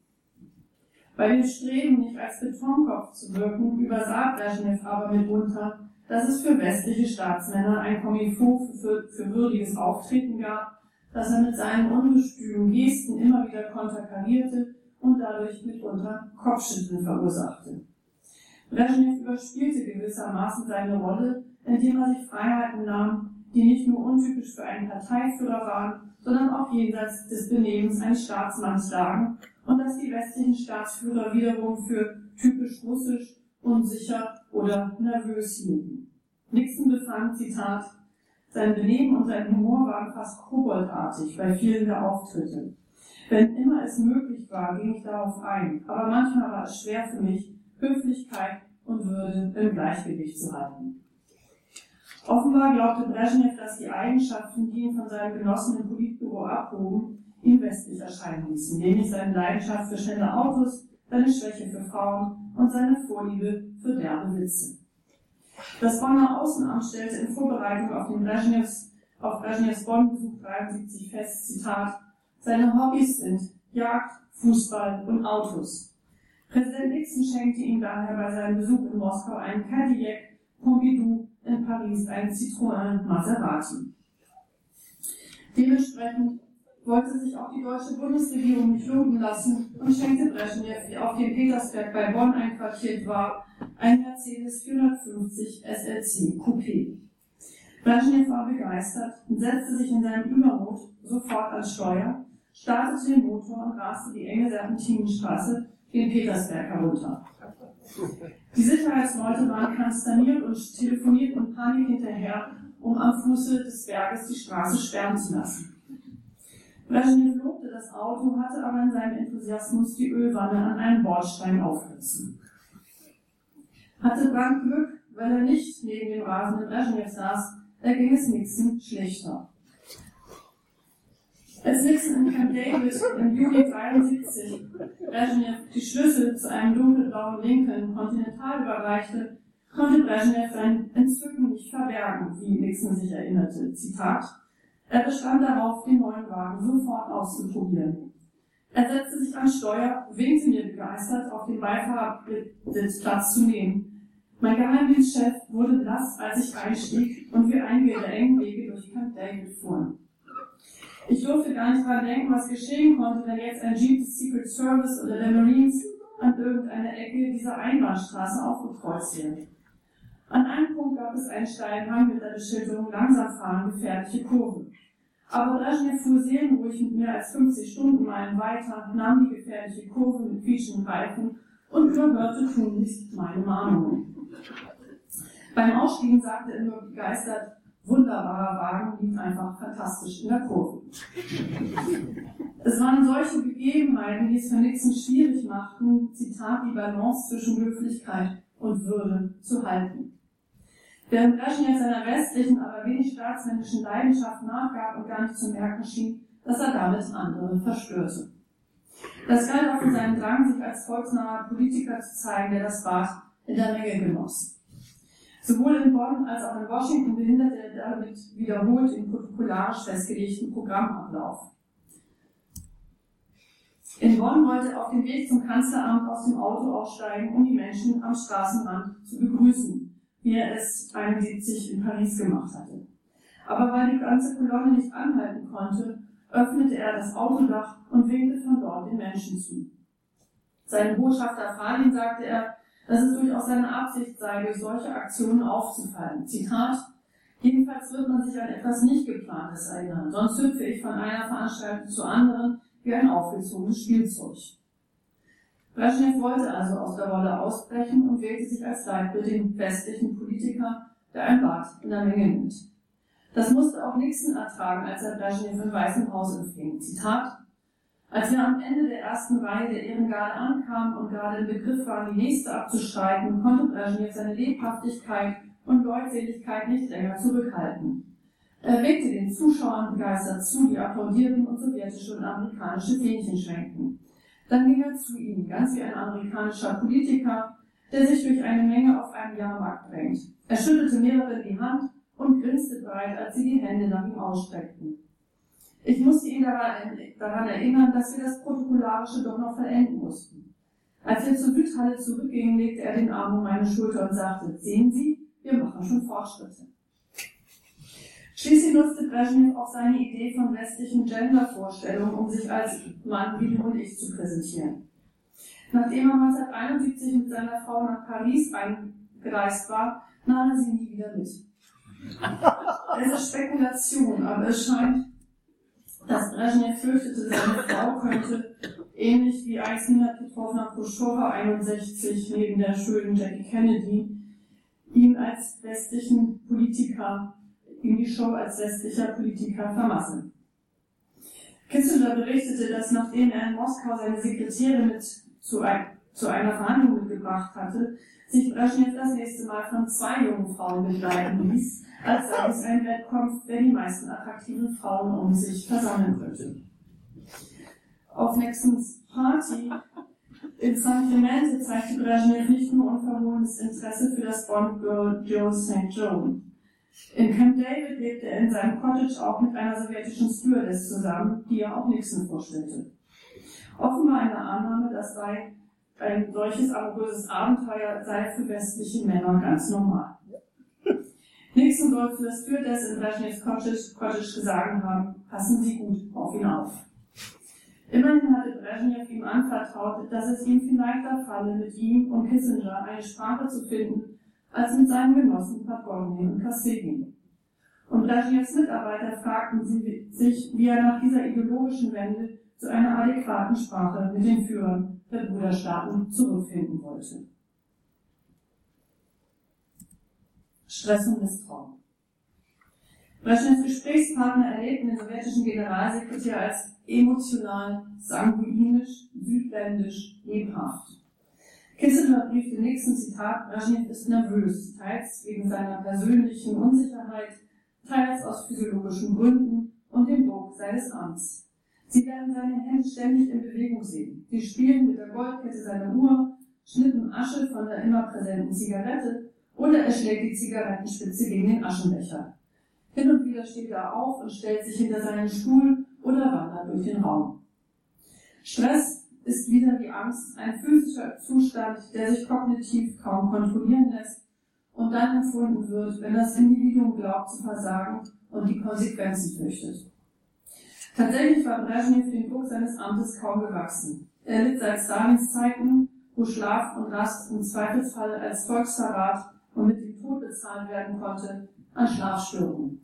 Bei dem Streben, nicht als Betonkopf zu wirken, übersah Brezhnev aber mitunter, dass es für westliche Staatsmänner ein Kommifo für, für würdiges Auftreten gab, das er mit seinen ungestümen Gesten immer wieder konterkarierte und dadurch mitunter Kopfschütteln verursachte. Brezhnev überspielte gewissermaßen seine Rolle, indem er sich Freiheiten nahm, die nicht nur untypisch für einen Parteiführer waren, sondern auch jenseits des Benehmens eines Staatsmanns lagen und dass die westlichen Staatsführer wiederum für typisch russisch, unsicher oder nervös hielten. Nixon befand, Zitat, sein Benehmen und sein Humor waren fast koboldartig bei vielen der Auftritte. Wenn immer es möglich war, ging ich darauf ein, aber manchmal war es schwer für mich, Höflichkeit und Würde im Gleichgewicht zu halten. Offenbar glaubte Brezhnev, dass die Eigenschaften, die ihn von seinen Genossen im Politbüro abhoben, ihn westlich erscheinen ließen, nämlich seine Leidenschaft für schnelle Autos, seine Schwäche für Frauen und seine Vorliebe für derbe Witze. Das Bonner Außenamt stellte in Vorbereitung auf den Brezhnevs, auf Brezhnevs Bonn-Besuch 73 fest, Zitat, seine Hobbys sind Jagd, Fußball und Autos. Präsident Nixon schenkte ihm daher bei seinem Besuch in Moskau einen Cadillac, Pompidou, in Paris ein Citroën Maserati. Dementsprechend wollte sich auch die deutsche Bundesregierung nicht lumpen lassen und schenkte Brezhnev, der auf dem Petersberg bei Bonn einquartiert war, ein Mercedes 450 SLC Coupé. Brezhnev war begeistert und setzte sich in seinem Übermut sofort ans Steuer, startete den Motor und raste die enge Serpentinenstraße den Petersberg herunter. Die Sicherheitsleute waren konsterniert und telefonierten in Panik hinterher, um am Fuße des Berges die Straße sperren zu lassen. Brezhnev lobte das Auto, hatte aber in seinem Enthusiasmus die Ölwanne an einen Bordstein aufgerissen. Hatte Brandt Glück, weil er nicht neben dem rasenden Brezhnev saß, da ging es Nixon schlechter. Als Nixon in Camp David im Juli 73 Brezhnev die Schlüssel zu einem dunkelblauen Lincoln Continental überreichte, konnte Brezhnev sein Entzücken nicht verbergen, wie Nixon sich erinnerte. Zitat. Er bestand darauf, den neuen Wagen sofort auszuprobieren. Er setzte sich an Steuer, winkte mir begeistert, auf den Beifahrersitz Platz zu nehmen. Mein Geheimdienstchef wurde blass, als ich einstieg und wir einige der engen Wege durch Camp David fuhren. Ich durfte gar nicht daran denken, was geschehen konnte, wenn jetzt ein Jeep des Secret Service oder der Marines an irgendeiner Ecke dieser Einbahnstraße aufgekreuzt wäre. An einem Punkt gab es einen steilen mit der Beschilderung langsam fahren, gefährliche Kurven. Aber Brezhnev fuhr seelenruhig mit mehr als 50 Stundenmeilen weiter, nahm die gefährliche Kurve mit quietschenden Reifen und überhörte tunlichst meine Mahnungen. Beim Ausstiegen sagte er nur begeistert, wunderbarer Wagen liegt einfach fantastisch in der Kurve. Es waren solche Begebenheiten, die es für Nixon schwierig machten, Zitat, die Balance zwischen Höflichkeit und Würde zu halten. Während Brezhnev seiner westlichen, aber wenig staatsmännischen Leidenschaft nachgab und gar nicht zu merken schien, dass er damit andere verstörte. Das galt auch für seinen Drang, sich als volksnaher Politiker zu zeigen, der das Bad in der Menge genoss. Sowohl in Bonn als auch in Washington behinderte er damit wiederholt den protokollarisch festgelegten Programmablauf. In Bonn wollte er auf dem Weg zum Kanzleramt aus dem Auto aussteigen, um die Menschen am Straßenrand zu begrüßen, wie er es 71 in Paris gemacht hatte. Aber weil die ganze Kolonne nicht anhalten konnte, öffnete er das Autodach und winkte von dort den Menschen zu. Seinem Botschafter Falin sagte er, dass es durchaus seine Absicht sei, durch solche Aktionen aufzufallen. Zitat, jedenfalls wird man sich an etwas nicht geplantes erinnern, sonst hüpfe ich von einer Veranstaltung zur anderen wie ein aufgezogenes Spielzeug. Brezhnev wollte also aus der Rolle ausbrechen und wählte sich als Leitbild den westlichen Politiker, der ein Bad in der Menge nimmt. Das musste auch Nixon ertragen, als er Brezhnev im Weißen Haus empfing. Zitat, als wir am Ende der ersten Reihe der Ehrengarde ankamen und gerade im Begriff waren, die nächste abzustreiten, konnte Brezhnev seine Lebhaftigkeit und Leutseligkeit nicht länger zurückhalten. Er winkte den Zuschauern begeistert zu, die applaudierten und sowjetische und amerikanische Fähnchen schwenkten. Dann ging er zu ihnen, ganz wie ein amerikanischer Politiker, der sich durch eine Menge auf einem Jahrmarkt drängt. Er schüttelte mehrere die Hand und grinste breit, als sie die Hände nach ihm ausstreckten. Ich musste ihn daran erinnern, dass wir das Protokollarische doch noch vollenden mussten. Als wir zur Südhalle zurückgingen, legte er den Arm um meine Schulter und sagte, sehen Sie, wir machen schon Fortschritte. Schließlich nutzte Brezhnev auch seine Idee von westlichen Gender-Vorstellungen, um sich als Mann wie du und ich zu präsentieren. Nachdem er 1971 mit seiner Frau nach Paris eingereist war, nahm er sie nie wieder mit. Es ist Spekulation, aber es scheint, dass Brezhnev fürchtete, seine Frau könnte, ähnlich wie Eisenhard Petrowna Khrushcheva 61 neben der schönen Jackie Kennedy, ihn als westlichen Politiker, ihm die Show als westlicher Politiker vermasseln. Kissinger berichtete, dass nachdem er in Moskau seine Sekretärin mit zu, ein, zu einer Verhandlung mitgebracht hatte, sich Brezhnev das nächste Mal von zwei jungen Frauen begleiten ließ, als sei es ein Wettkampf, wer die meisten attraktiven Frauen um sich versammeln könnte. Auf Nixons Party in San Clemente zeigte Brezhnev nicht nur unverhohlenes Interesse für das Bond-Girl Joe St. Joan. In Camp David lebte er in seinem Cottage auch mit einer sowjetischen Stewardess zusammen, die er auch Nixon vorstellte. Offenbar eine Annahme, das sei ein solches amoröses Abenteuer sei für westliche Männer ganz normal. Nixon soll für das in Brezhnevs Cottage gesagt haben, passen Sie gut auf ihn auf. Immerhin hatte Brezhnev ihm anvertraut, dass es ihm viel leichter falle, mit ihm und Kissinger eine Sprache zu finden, als mit seinen Genossen Podgorny und Kosygin. Und Brezhnevs Mitarbeiter fragten sie, sich, wie er nach dieser ideologischen Wende zu einer adäquaten Sprache mit den Führern der Bruderstaaten zurückfinden wollte. Stress und Misstrauen. Brezhnevs Gesprächspartner erlebten den sowjetischen Generalsekretär als emotional, sanguinisch, südländisch, lebhaft. Kissinger briefte Nixon, Zitat, Brezhnev ist nervös, teils wegen seiner persönlichen Unsicherheit, teils aus physiologischen Gründen und dem Druck seines Amts. Sie werden seine Hände ständig in Bewegung sehen. Sie spielen mit der Goldkette seiner Uhr, schnippen Asche von der immer präsenten Zigarette oder er schlägt die Zigarettenspitze gegen den Aschenbecher. Hin und wieder steht er auf und stellt sich hinter seinen Stuhl oder wandert durch den Raum. Stress ist wieder wie Angst ein physischer Zustand, der sich kognitiv kaum kontrollieren lässt und dann empfunden wird, wenn das Individuum glaubt zu versagen und die Konsequenzen fürchtet. Tatsächlich war Brezhnev dem Druck seines Amtes kaum gewachsen. Er litt seit Stalins Zeiten, wo Schlaf und Rast im Zweifelsfall als Volksverrat und mit dem Tod bezahlt werden konnte, an Schlafstörungen.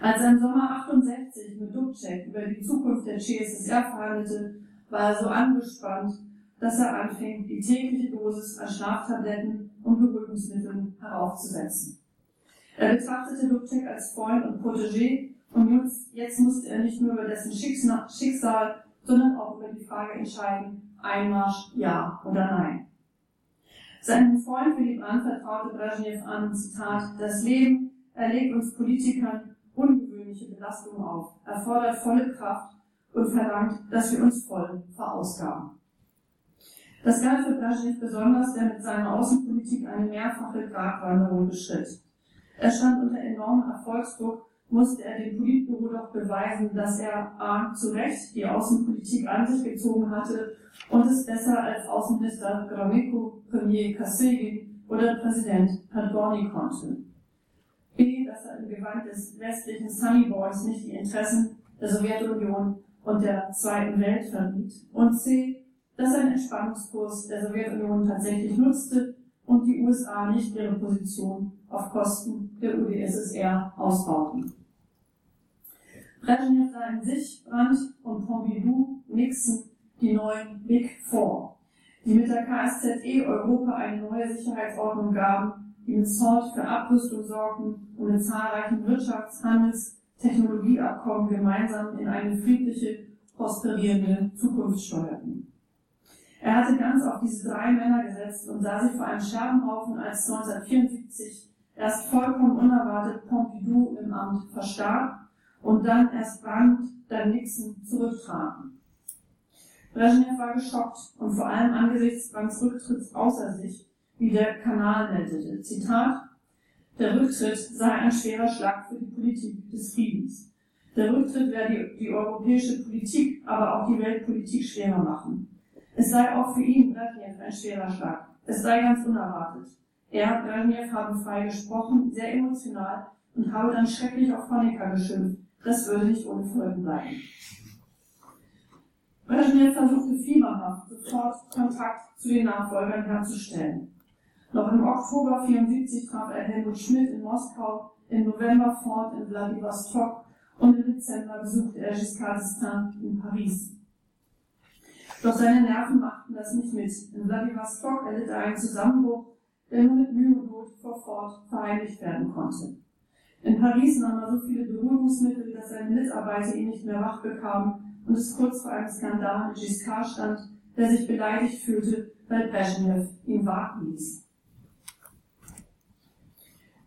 Als er im Sommer 68 mit Dubček über die Zukunft der CSSR verhandelte, war er so angespannt, dass er anfing, die tägliche Dosis an Schlaftabletten und Beruhigungsmitteln heraufzusetzen. Er betrachtete Dubček als Freund und Protégé und jetzt musste er nicht nur über dessen Schicksal, sondern auch über die Frage entscheiden, Einmarsch, ja oder nein. Seinem Freund Willy Brandt vertraute Brezhnev an, Zitat, das Leben erlegt uns Politikern ungewöhnliche Belastungen auf, erfordert volle Kraft und verlangt, dass wir uns voll verausgaben. Das galt für Brezhnev besonders, der mit seiner Außenpolitik eine mehrfache Gratwanderung beschritt. Er stand unter enormem Erfolgsdruck, musste er dem Politbüro doch beweisen, dass er A. zu Recht die Außenpolitik an sich gezogen hatte und es besser als Außenminister Gromyko, Premier Kosygin oder Präsident Podgorny konnte. B. dass er im Gewand des westlichen Sunny Boys nicht die Interessen der Sowjetunion und der Zweiten Welt verriet. Und C. dass er den Entspannungskurs der Sowjetunion tatsächlich nutzte und die USA nicht ihre Position auf Kosten der UdSSR ausbauten. Brezhnev sah in sich, Brandt und Pompidou, Nixon die neuen Big Four, die mit der KSZE Europa eine neue Sicherheitsordnung gaben, die mit SALT für Abrüstung sorgten und mit zahlreichen Wirtschafts-, Handels-, Technologieabkommen gemeinsam in eine friedliche, prosperierende Zukunft steuerten. Er hatte ganz auf diese drei Männer gesetzt und sah sie vor einem Scherbenhaufen, als 1974 erst vollkommen unerwartet Pompidou im Amt verstarb und dann erst Brandt, dann Nixon zurücktraten. Brezhnev war geschockt und vor allem angesichts Brandts Rücktritts außer sich, wie der Kanal meldete. Zitat, der Rücktritt sei ein schwerer Schlag für die Politik des Friedens. Der Rücktritt werde die, die europäische Politik, aber auch die Weltpolitik schwerer machen. Es sei auch für ihn, Brezhnev, ein schwerer Schlag. Es sei ganz unerwartet. Er, Brezhnev, habe frei gesprochen, sehr emotional und habe dann schrecklich auf Honecker geschimpft. Das würde nicht ohne Folgen bleiben. Brezhnev versuchte fieberhaft, sofort Kontakt zu den Nachfolgern herzustellen. Noch im Oktober 74 traf er Helmut Schmidt in Moskau, im November Ford in Vladivostok und im Dezember besuchte er Giscard d'Estaing in Paris. Doch seine Nerven machten das nicht mit. In Vladivostok erlitt er einen Zusammenbruch, der nur mit Mühe und Not vor Ford verheimlicht werden konnte. In Paris nahm er so viele Beruhigungsmittel, dass seine Mitarbeiter ihn nicht mehr wach bekamen und es kurz vor einem Skandal mit Giscard stand, der sich beleidigt fühlte, weil Brezhnev ihn warten ließ.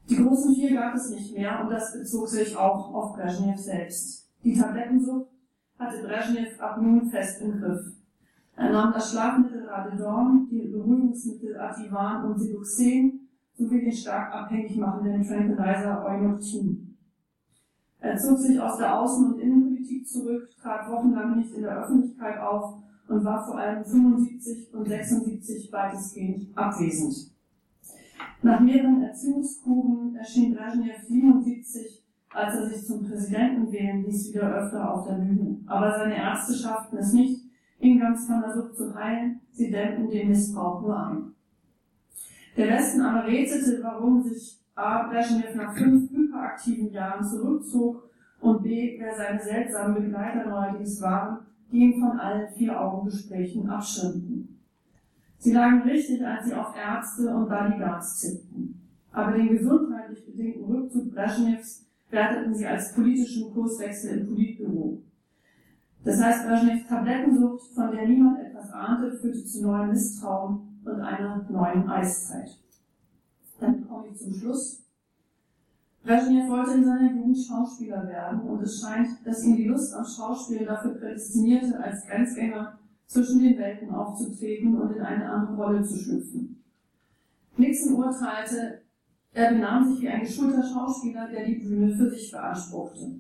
Die großen vier gab es nicht mehr und das bezog sich auch auf Brezhnev selbst. Die Tablettensucht hatte Brezhnev ab nun fest im Griff. Er nahm das Schlafmittel Radedorn, die Beruhigungsmittel Ativan und Siloxen sowie den stark abhängig machenden Tranquilizer Eunotin. Er zog sich aus der Außen- und Innenpolitik zurück, trat wochenlang nicht in der Öffentlichkeit auf und war vor allem 75 und 76 weitestgehend abwesend. Nach mehreren Erziehungskuren erschien Brezhnev 77, als er sich zum Präsidenten wählen ließ, wieder öfter auf der Bühne. Aber seine Ärzte schafften es nicht, ihn ganz von der Sucht zu heilen, sie dämmten den Missbrauch nur ein. Der Westen aber rätselte, warum sich A. Brezhnev nach fünf hyperaktiven Jahren zurückzog und B. wer seine seltsamen Begleiter neuerdings waren, die ihn von allen vier Augengesprächen abschirmten. Sie lagen richtig, als sie auf Ärzte und Bodyguards tippten. Aber den gesundheitlich bedingten Rückzug Brezhnevs werteten sie als politischen Kurswechsel im Politbüro. Das heißt, Brezhnevs Tablettensucht, von der niemand etwas ahnte, führte zu neuem Misstrauen und einer neuen Eiszeit. Dann komme ich zum Schluss. Brezhnev wollte in seiner Jugend Schauspieler werden und es scheint, dass ihn die Lust am Schauspiel dafür prädestinierte, als Grenzgänger zwischen den Welten aufzutreten und in eine andere Rolle zu schlüpfen. Nixon urteilte, er benahm sich wie ein geschulter Schauspieler, der die Bühne für sich beanspruchte.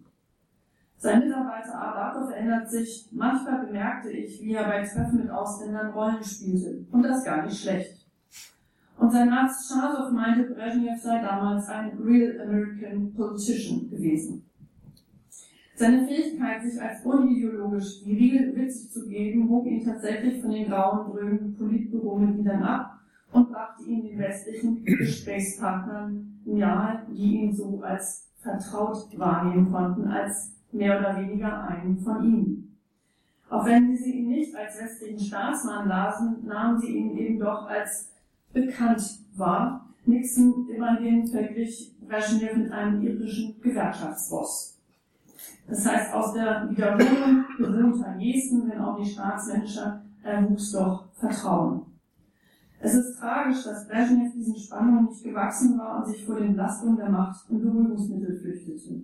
Sein Mitarbeiter Arbatov erinnert sich, manchmal bemerkte ich, wie er bei Treffen mit Ausländern Rollen spielte. Und das gar nicht schlecht. Und sein Arzt Schasow meinte, Brezhnev sei damals ein Real American Politician gewesen. Seine Fähigkeit, sich als unideologisch viril witzig zu geben, hob ihn tatsächlich von den grauen, dröhnen Politbüromitgliedern ab und brachte ihn den westlichen Gesprächspartnern nahe, die ihn so als vertraut wahrnehmen konnten, als mehr oder weniger einen von ihnen. Auch wenn sie ihn nicht als westlichen Staatsmann lasen, nahmen sie ihn eben doch als bekannt wahr. Nixon immerhin verglich Brezhnev mit einem irischen Gewerkschaftsboss. Das heißt, aus der Wiederholung bewohnter Gesten, wenn auch nicht staatsmännischer, erwuchs doch Vertrauen. Es ist tragisch, dass Brezhnev diesen Spannungen nicht gewachsen war und sich vor den Belastungen der Macht und Beruhigungsmittel flüchtete.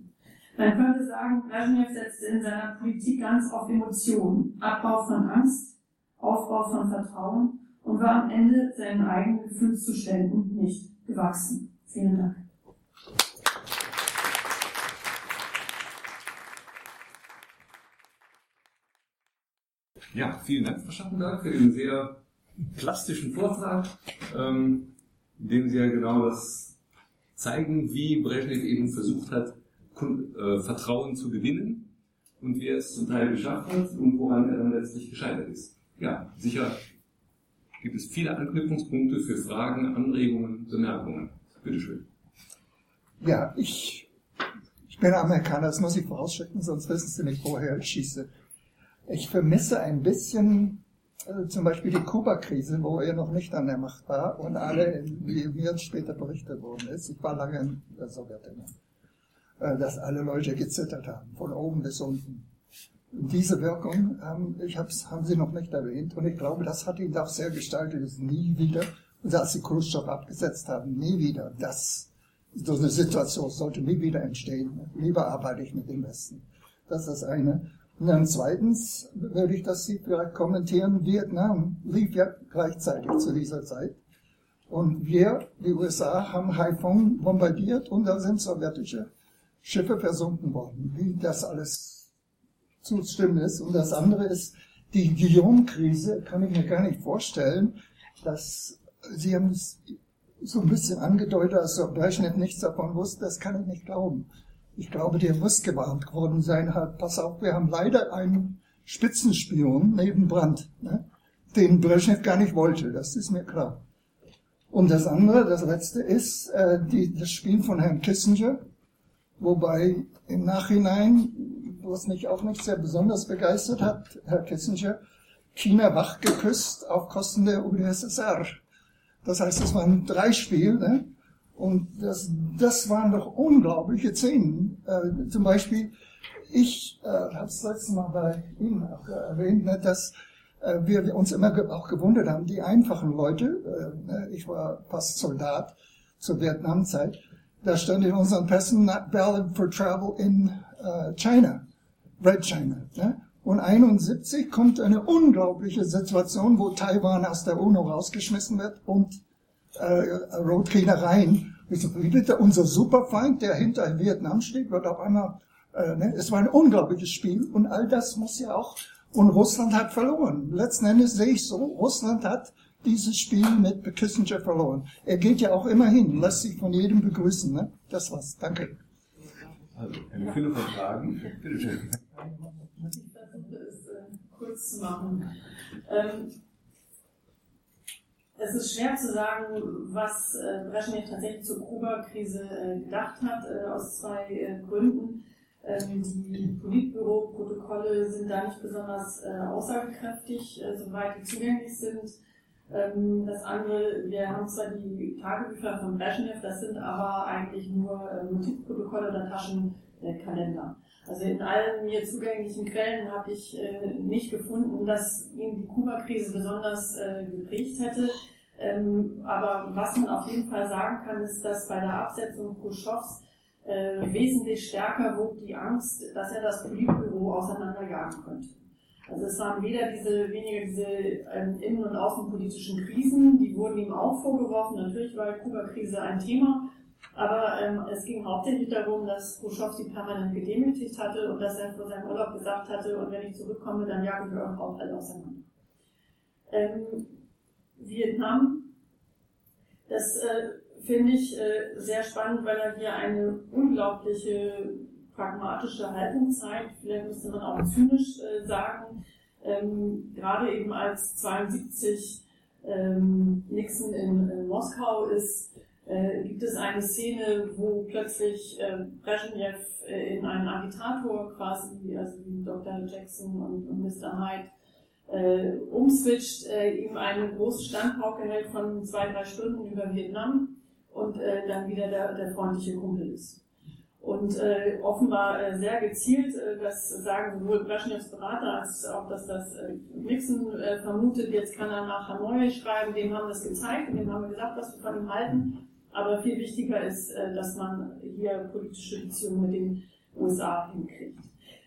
Man könnte sagen, Brezhnev setzte in seiner Politik ganz auf Emotionen, Abbau von Angst, Aufbau von Vertrauen und war am Ende seinen eigenen Gefühlszuständen nicht gewachsen. Vielen Dank. Ja, vielen Dank, Frau Schattenberg, für den sehr plastischen Vortrag, ähm, in dem Sie ja genau das zeigen, wie Brezhnev eben versucht hat, äh, Vertrauen zu gewinnen und wie er es zum Teil geschafft hat und woran er dann letztlich gescheitert ist. Ja, sicher gibt es viele Anknüpfungspunkte für Fragen, Anregungen, Bemerkungen. Bitte schön. Ja, ich, ich bin Amerikaner, das muss ich vorausschicken, sonst wissen Sie nicht, woher ich schieße. Ich vermisse ein bisschen äh, zum Beispiel die Kuba-Krise, wo er noch nicht an der Macht war und alle, wie mir später berichtet worden ist, ich war lange in der Sowjetunion, dass alle Leute gezittert haben, von oben bis unten. Und diese Wirkung, ähm, ich hab's, haben Sie noch nicht erwähnt, und ich glaube, das hat ihn auch sehr gestaltet, ist nie wieder, und als sie Khrushchev abgesetzt haben, nie wieder, das, so eine Situation sollte nie wieder entstehen. Lieber arbeite ich mit dem Westen. Das ist das eine. Und dann zweitens würde ich das Sie vielleicht kommentieren, Vietnam lief ja gleichzeitig zu dieser Zeit. Und wir, die USA, haben Haiphong bombardiert und da sind sowjetische Schiffe versunken worden. Wie das alles zu ist. Und das andere ist, die Guillaume-Krise kann ich mir gar nicht vorstellen, dass Sie haben es so ein bisschen angedeutet, als ob Brezhnev nichts davon wusste, das kann ich nicht glauben. Ich glaube, der muss gewarnt worden sein, halt, pass auf, wir haben leider einen Spitzenspion neben Brandt, ne, den Brezhnev gar nicht wollte, das ist mir klar. Und das andere, das letzte ist äh, die, das Spiel von Herrn Kissinger, wobei im Nachhinein, was mich auch nicht sehr besonders begeistert hat, Herr Kissinger China wach geküsst auf Kosten der UdSSR. Das heißt, es waren drei Spiele, ne? Und das, das waren doch unglaubliche Szenen. Äh, zum Beispiel, ich äh, habe es letztes Mal bei Ihnen auch erwähnt, ne, dass äh, wir uns immer ge auch gewundert haben, die einfachen Leute, äh, ne, ich war fast Soldat zur Vietnamzeit, da stand in unseren Pässen not valid for travel in uh, China, Red China. Ne? Und 71 kommt eine unglaubliche Situation, wo Taiwan aus der UNO rausgeschmissen wird und äh. Ich so, wie bitte, unser Superfeind, der hinter Vietnam steht, wird auf einmal, äh, ne? es war ein unglaubliches Spiel und all das muss ja auch, und Russland hat verloren. Letzten Endes sehe ich so, Russland hat dieses Spiel mit Kissinger verloren. Er geht ja auch immer hin, lässt sich von jedem begrüßen. Ne? Das war's. Danke. Also, eine Fülle von Fragen. Bitte schön. Ich versuche es kurz zu machen. Ähm, es ist schwer zu sagen, was äh, Brezhnev tatsächlich zur Kuba-Krise äh, gedacht hat, äh, aus zwei Gründen. Ähm, die Politbüro-Protokolle sind da nicht besonders aussagekräftig, soweit die zugänglich sind. Ähm, das andere, wir haben zwar die Tagebücher von Brezhnev, das sind aber eigentlich nur äh, Notizprotokolle oder Taschenkalender. Also in allen mir zugänglichen Quellen habe ich äh, nicht gefunden, dass ihn die Kuba-Krise besonders äh, geprägt hätte. Ähm, aber was man auf jeden Fall sagen kann, ist, dass bei der Absetzung Khrushchevs äh, wesentlich stärker wog die Angst, dass er das Politbüro auseinanderjagen könnte. Also es waren weder diese, weniger diese ähm, innen- und außenpolitischen Krisen, die wurden ihm auch vorgeworfen. Natürlich war die Kuba-Krise ein Thema, aber ähm, es ging hauptsächlich darum, dass Khrushchev sie permanent gedemütigt hatte und dass er vor seinem Urlaub gesagt hatte, und wenn ich zurückkomme, dann jagen wir auch alle auseinander. Ähm, Vietnam, das äh, finde ich äh, sehr spannend, weil er hier eine unglaubliche pragmatische Haltung zeigt. Vielleicht müsste man auch zynisch äh, sagen, ähm, gerade eben als 72 ähm, Nixon in, in Moskau ist, äh, gibt es eine Szene, wo plötzlich äh, Brezhnev äh, in einen Agitator quasi, also wie Dr. Jackson und, und Mr. Hyde, äh, umswitcht, äh, ihm eine große Standpauke hält von zwei, drei Stunden über Vietnam und äh, dann wieder der, der freundliche Kumpel ist. Und äh, offenbar äh, sehr gezielt, äh, das sagen sowohl Brezhnevs Berater als auch, dass das äh, Nixon äh, vermutet, jetzt kann er nach Hanoi schreiben, dem haben es gezeigt und dem haben wir gesagt, was wir von ihm halten. Aber viel wichtiger ist, äh, dass man hier politische Beziehungen mit den USA hinkriegt.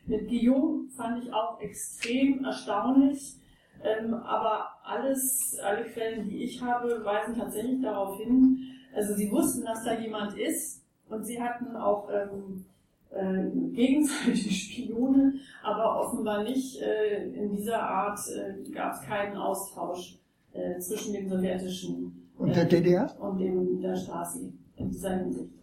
Mit Guillaume fand ich auch extrem erstaunlich, ähm, aber alles, alle Quellen, die ich habe, weisen tatsächlich darauf hin, also sie wussten, dass da jemand ist und sie hatten auch ähm, äh, gegenseitig Spione, aber offenbar nicht äh, in dieser Art äh, gab es keinen Austausch äh, zwischen dem sowjetischen Und der DDR? und dem der Stasi in dieser Hinsicht.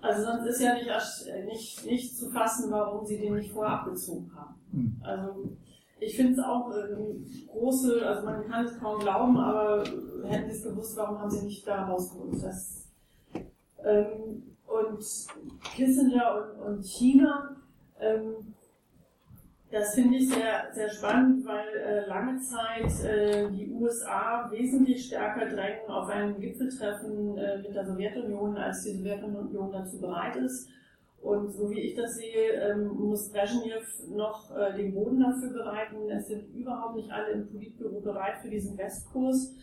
Also sonst ist ja nicht, äh, nicht, nicht zu fassen, warum sie den nicht vorher abgezogen haben. Hm. Also ich finde es auch ähm, große, also man kann es kaum glauben, aber hätten sie es gewusst, warum haben sie nicht da rausgeholt? Das, ähm, und Kissinger und, und China, ähm, das finde ich sehr, sehr spannend, weil äh, lange Zeit äh, die USA wesentlich stärker drängen auf ein Gipfeltreffen äh, mit der Sowjetunion, als die Sowjetunion dazu bereit ist. Und so wie ich das sehe, ähm, muss Brezhnev noch äh, den Boden dafür bereiten. Es sind überhaupt nicht alle im Politbüro bereit für diesen Westkurs.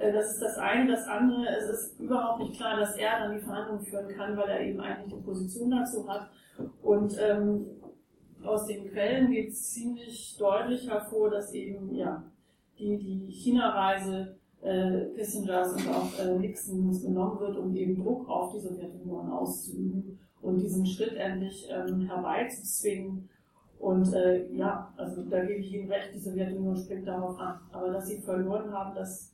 Äh, das ist das eine. Das andere, es ist überhaupt nicht klar, dass er dann die Verhandlungen führen kann, weil er eben eigentlich die Position dazu hat. Und ähm, aus den Quellen geht ziemlich deutlich hervor, dass eben ja die, die China-Reise äh, Kissingers und auch äh, Nixons genommen wird, um eben Druck auf die Sowjetunion auszuüben und diesen Schritt endlich ähm, herbeizuzwingen. Und äh, ja, also da gebe ich Ihnen recht, die Sowjetunion springt darauf an. Aber dass sie verloren haben, das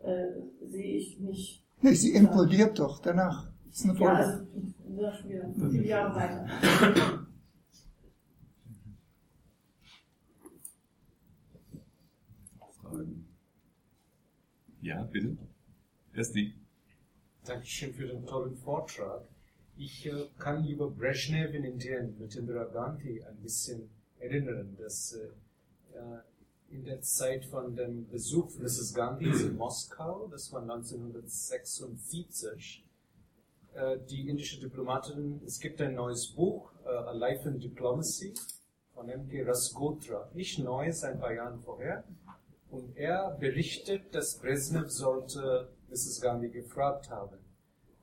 äh, sehe ich nicht. Nee, sie implodiert doch danach. Das ist eine Ja, Folge. also das wieder viele Jahre weiter. Fragen? Ja, bitte. Erst die. Dankeschön für den tollen Vortrag. Ich äh, kann über Brezhnev in Indien mit Indira Gandhi ein bisschen erinnern, dass äh in der Zeit von dem Besuch Mrs. Gandhis in Moskau, das war 1946, äh, die indische Diplomatin, es gibt ein neues Buch, äh, A Life in Diplomacy, von M.K. Rasgotra, nicht neu, ist ein paar Jahre vorher, und er berichtet, dass Brezhnev sollte Mrs. Gandhi gefragt haben,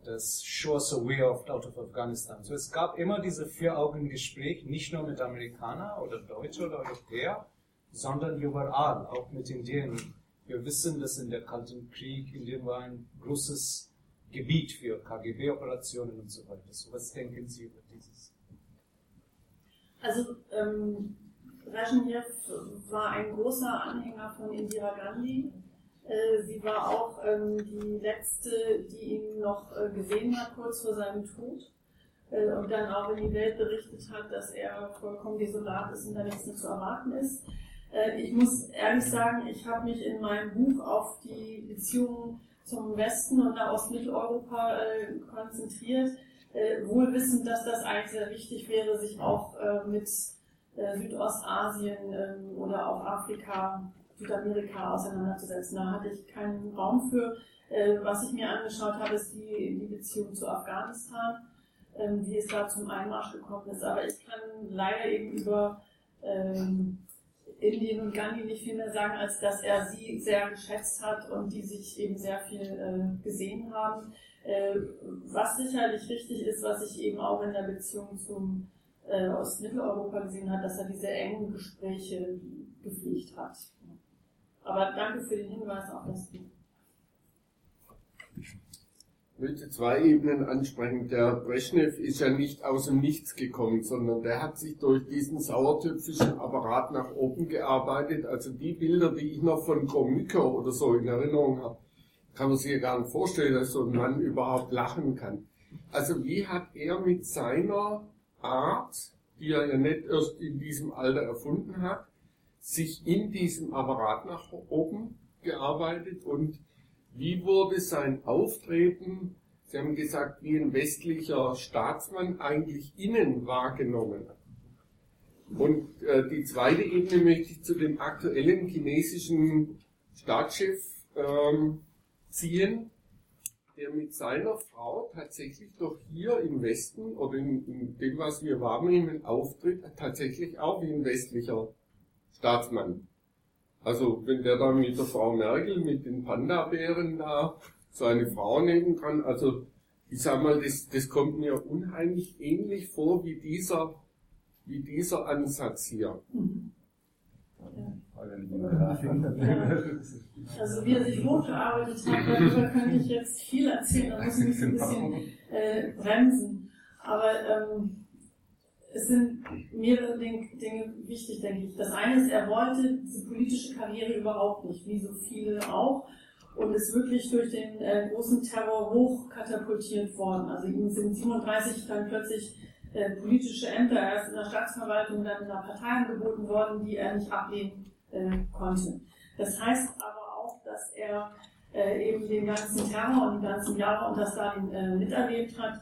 das Show us a way out of Afghanistan. So es gab immer diese Vier-Augen-Gespräch, nicht nur mit Amerikanern oder Deutschen oder Europäern, sondern überall, auch mit Indien. Wir wissen, dass in der Kalten Krieg Indien war ein großes Gebiet für KGB-Operationen und so weiter. So was denken Sie über dieses? Also ähm, Brezhnev war ein großer Anhänger von Indira Gandhi. Äh, sie war auch ähm, die letzte, die ihn noch äh, gesehen hat kurz vor seinem Tod äh, und dann auch in die Welt berichtet hat, dass er vollkommen desolat ist und da nichts mehr zu erwarten ist. Äh, ich muss ehrlich sagen, ich habe mich in meinem Buch auf die Beziehungen zum Westen und nach Ostmitteleuropa äh, konzentriert, äh, wohl wissend, dass das eigentlich sehr wichtig wäre, sich auch mit Südostasien ähm, oder auch Afrika, Südamerika auseinanderzusetzen. Da hatte ich keinen Raum für. Was ich mir angeschaut habe, ist die, die Beziehung zu Afghanistan, ähm, wie es da zum Einmarsch gekommen ist. Aber ich kann leider eben über ähm, Indien und Gandhi nicht viel mehr sagen, als dass er sie sehr geschätzt hat und die sich eben sehr viel äh, gesehen haben. Äh, was sicherlich richtig ist, was ich eben auch in der Beziehung zum äh, Ostmitteleuropa gesehen hat, dass er diese engen Gespräche gepflegt hat. Aber danke für den Hinweis auf das Buch. Ich möchte zwei Ebenen ansprechen. Der Brezhnev ist ja nicht aus dem Nichts gekommen, sondern der hat sich durch diesen sauertöpfischen Apparat nach oben gearbeitet. Also die Bilder, die ich noch von Gromyko oder so in Erinnerung habe, kann man sich ja gar nicht vorstellen, dass so ein Mann überhaupt lachen kann. Also wie hat er mit seiner Art, die er ja nicht erst in diesem Alter erfunden hat, sich in diesem Apparat nach oben gearbeitet und wie wurde sein Auftreten, Sie haben gesagt, wie ein westlicher Staatsmann eigentlich innen wahrgenommen? Und äh, die zweite Ebene möchte ich zu dem aktuellen chinesischen Staatschef ähm, ziehen, der mit seiner Frau tatsächlich doch hier im Westen oder in, in dem, was wir wahrnehmen, auftritt, tatsächlich auch wie ein westlicher Staatsmann. Also wenn der da mit der Frau Merkel, mit den Panda-Bären da so eine Frau nehmen kann, also ich sag mal, das, das kommt mir unheimlich ähnlich vor wie dieser, wie dieser Ansatz hier. Also wie er sich hochgearbeitet hat, darüber könnte ich jetzt viel erzählen, da muss ich mich ein bisschen äh, bremsen. Aber ähm, es sind mehrere Dinge wichtig, denke ich. Das eine ist, er wollte diese politische Karriere überhaupt nicht, wie so viele auch, und ist wirklich durch den äh, großen Terror hochkatapultiert worden. Also ihm sind 37 dann plötzlich äh, politische Ämter, erst in der Staatsverwaltung, dann in der Partei angeboten worden, die er nicht ablehnen äh, konnte. Das heißt aber auch, dass er äh, eben den ganzen Terror und die ganzen Jahre unter Stalin äh, miterlebt hat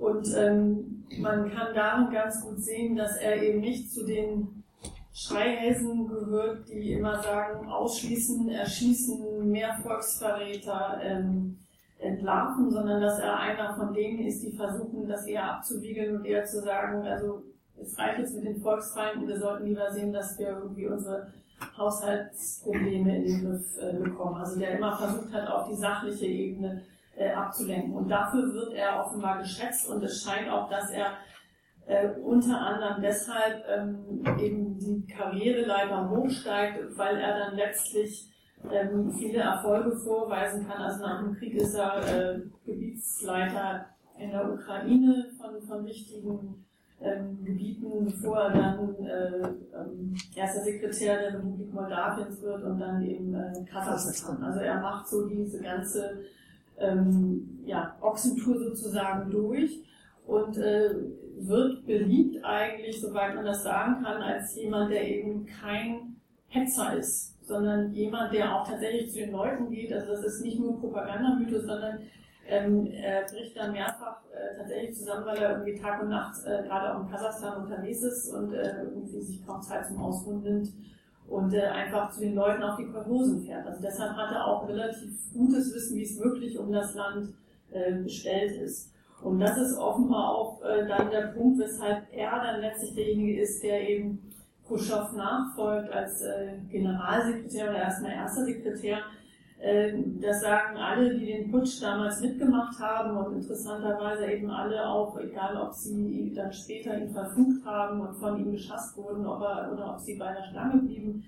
und ähm, man kann darin ganz gut sehen, dass er eben nicht zu den Schreihälsen gehört, die immer sagen, ausschließen, erschießen, mehr Volksverräter ähm, entlarven, sondern dass er einer von denen ist, die versuchen, das eher abzuwiegeln und eher zu sagen, also es reicht jetzt mit den Volksfeinden, wir sollten lieber sehen, dass wir irgendwie unsere Haushaltsprobleme in den Griff äh, bekommen. Also der immer versucht hat, auf die sachliche Ebene äh, abzulenken. Und dafür wird er offenbar geschätzt und es scheint auch, dass er äh, unter anderem deshalb ähm, eben die Karriereleiter hochsteigt, weil er dann letztlich ähm, viele Erfolge vorweisen kann. Also nach dem Krieg ist er äh, Gebietsleiter in der Ukraine von, von wichtigen ähm, Gebieten, bevor er dann äh, ähm, erster Sekretär der Republik Moldawiens wird und dann eben äh, Kasachstan. Also er macht so diese ganze ähm, ja, Ochsentour sozusagen durch und äh, wird beliebt eigentlich, soweit man das sagen kann, als jemand, der eben kein Hetzer ist, sondern jemand, der auch tatsächlich zu den Leuten geht. Also das ist nicht nur Propagandamythos, sondern ähm, er bricht dann mehrfach äh, tatsächlich zusammen, weil er irgendwie Tag und Nacht äh, gerade auch in Kasachstan unterwegs ist und äh, irgendwie sich kaum Zeit zum Ausruhen nimmt und äh, einfach zu den Leuten auf die Kolhosen fährt. Also deshalb hat er auch relativ gutes Wissen, wie es wirklich um das Land äh, bestellt ist. Und das ist offenbar auch äh, dann der Punkt, weshalb er dann letztlich derjenige ist, der eben Khrushchev nachfolgt als äh, Generalsekretär oder erstmal erster Sekretär. Äh, das sagen alle, die den Putsch damals mitgemacht haben und interessanterweise eben alle auch, egal ob sie dann später ihn verflucht haben und von ihm geschasst wurden oder, oder ob sie bei der Stange blieben,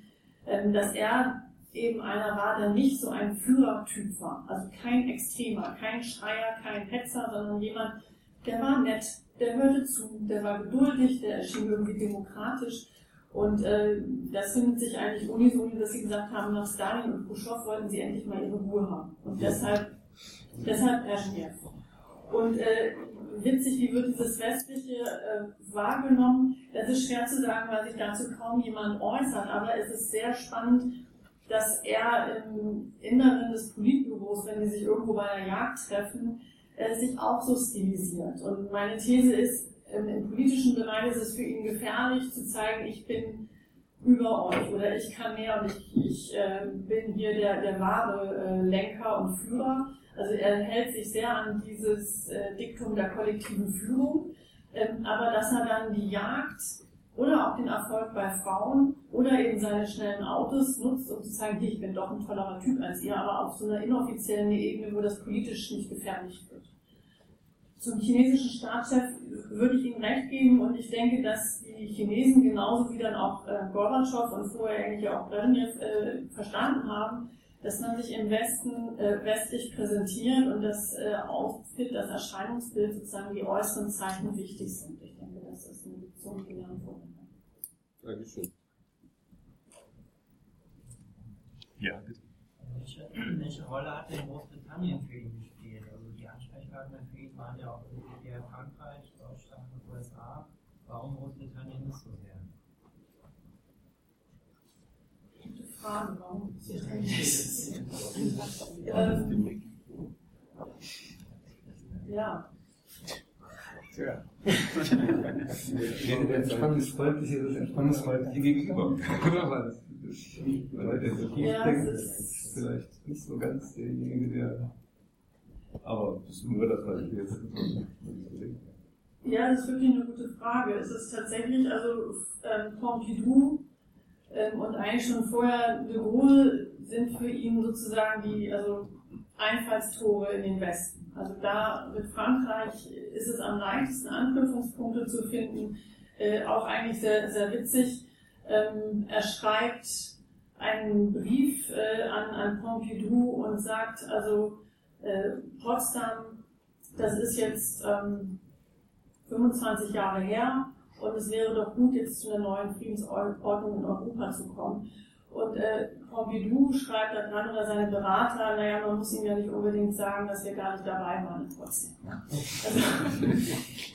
äh, dass er eben einer war, der nicht so ein Führertyp war. Also kein Extremer, kein Schreier, kein Hetzer, sondern jemand, der war nett, der hörte zu, der war geduldig, der erschien irgendwie demokratisch. Und äh, das findet sich eigentlich unisono, dass sie gesagt haben, nach Stalin und Khrushchev wollten sie endlich mal ihre Ruhe haben. Und deshalb, deshalb Brezhnev. Und äh, witzig, wie wird dieses Westliche äh, wahrgenommen? Das ist schwer zu sagen, weil sich dazu kaum jemand äußert, aber es ist sehr spannend, dass er im Inneren des Politbüros, wenn die sich irgendwo bei der Jagd treffen, äh, sich auch so stilisiert. Und meine These ist, im, im politischen Bereich ist es für ihn gefährlich zu zeigen, ich bin über euch oder ich kann mehr und ich, ich äh, bin hier der, der wahre äh, Lenker und Führer. Also er hält sich sehr an dieses äh, Diktum der kollektiven Führung, ähm, aber dass er dann die Jagd oder auch den Erfolg bei Frauen oder eben seine schnellen Autos nutzt, um zu zeigen, hier, ich bin doch ein tollerer Typ als ihr, aber auf so einer inoffiziellen Ebene, wo das politisch nicht gefährlich wird. Zum chinesischen Staatschef würde ich Ihnen recht geben und ich denke, dass die Chinesen genauso wie dann auch äh, Gorbatschow und vorher eigentlich auch Brezhnev äh, verstanden haben, dass man sich im Westen äh, westlich präsentiert und das äh, Outfit, das Erscheinungsbild sozusagen die äußeren Zeichen wichtig sind. Ich denke, das ist eine Lektion, die wir vornehmen. Dankeschön. Ja, bitte. Welche, welche Rolle hat denn Großbritannien für ihn gespielt? Also die Ansprechpartner für ihn waren ja auch eher Frankreich, Deutschland und USA. Warum Großbritannien nicht so sehr? Gute Frage, warum ähm, Ja. Tja. Entspannungsfreundliche, das entspannungsfreundliche Gegenüber. Oder? Weil der so tief Ja, denkt, ist vielleicht nicht so ganz derjenige, der. Aber das ist nur das, was ich jetzt Ja, das ist wirklich eine gute Frage. Es ist tatsächlich, also ähm, Pompidou ähm, und eigentlich schon vorher de Gaulle sind für ihn sozusagen die also Einfallstore in den Westen. Also da mit Frankreich ist es am leichtesten Anknüpfungspunkte zu finden. Äh, auch eigentlich sehr, sehr witzig. Ähm, er schreibt einen Brief äh, an, an Pompidou und sagt, also äh, Potsdam, das ist jetzt ähm, 25 Jahre her und es wäre doch gut, jetzt zu einer neuen Friedensordnung in Europa zu kommen. Und äh, Pompidou schreibt da dran oder seine Berater, naja, man muss ihm ja nicht unbedingt sagen, dass wir gar nicht dabei waren trotzdem. Also,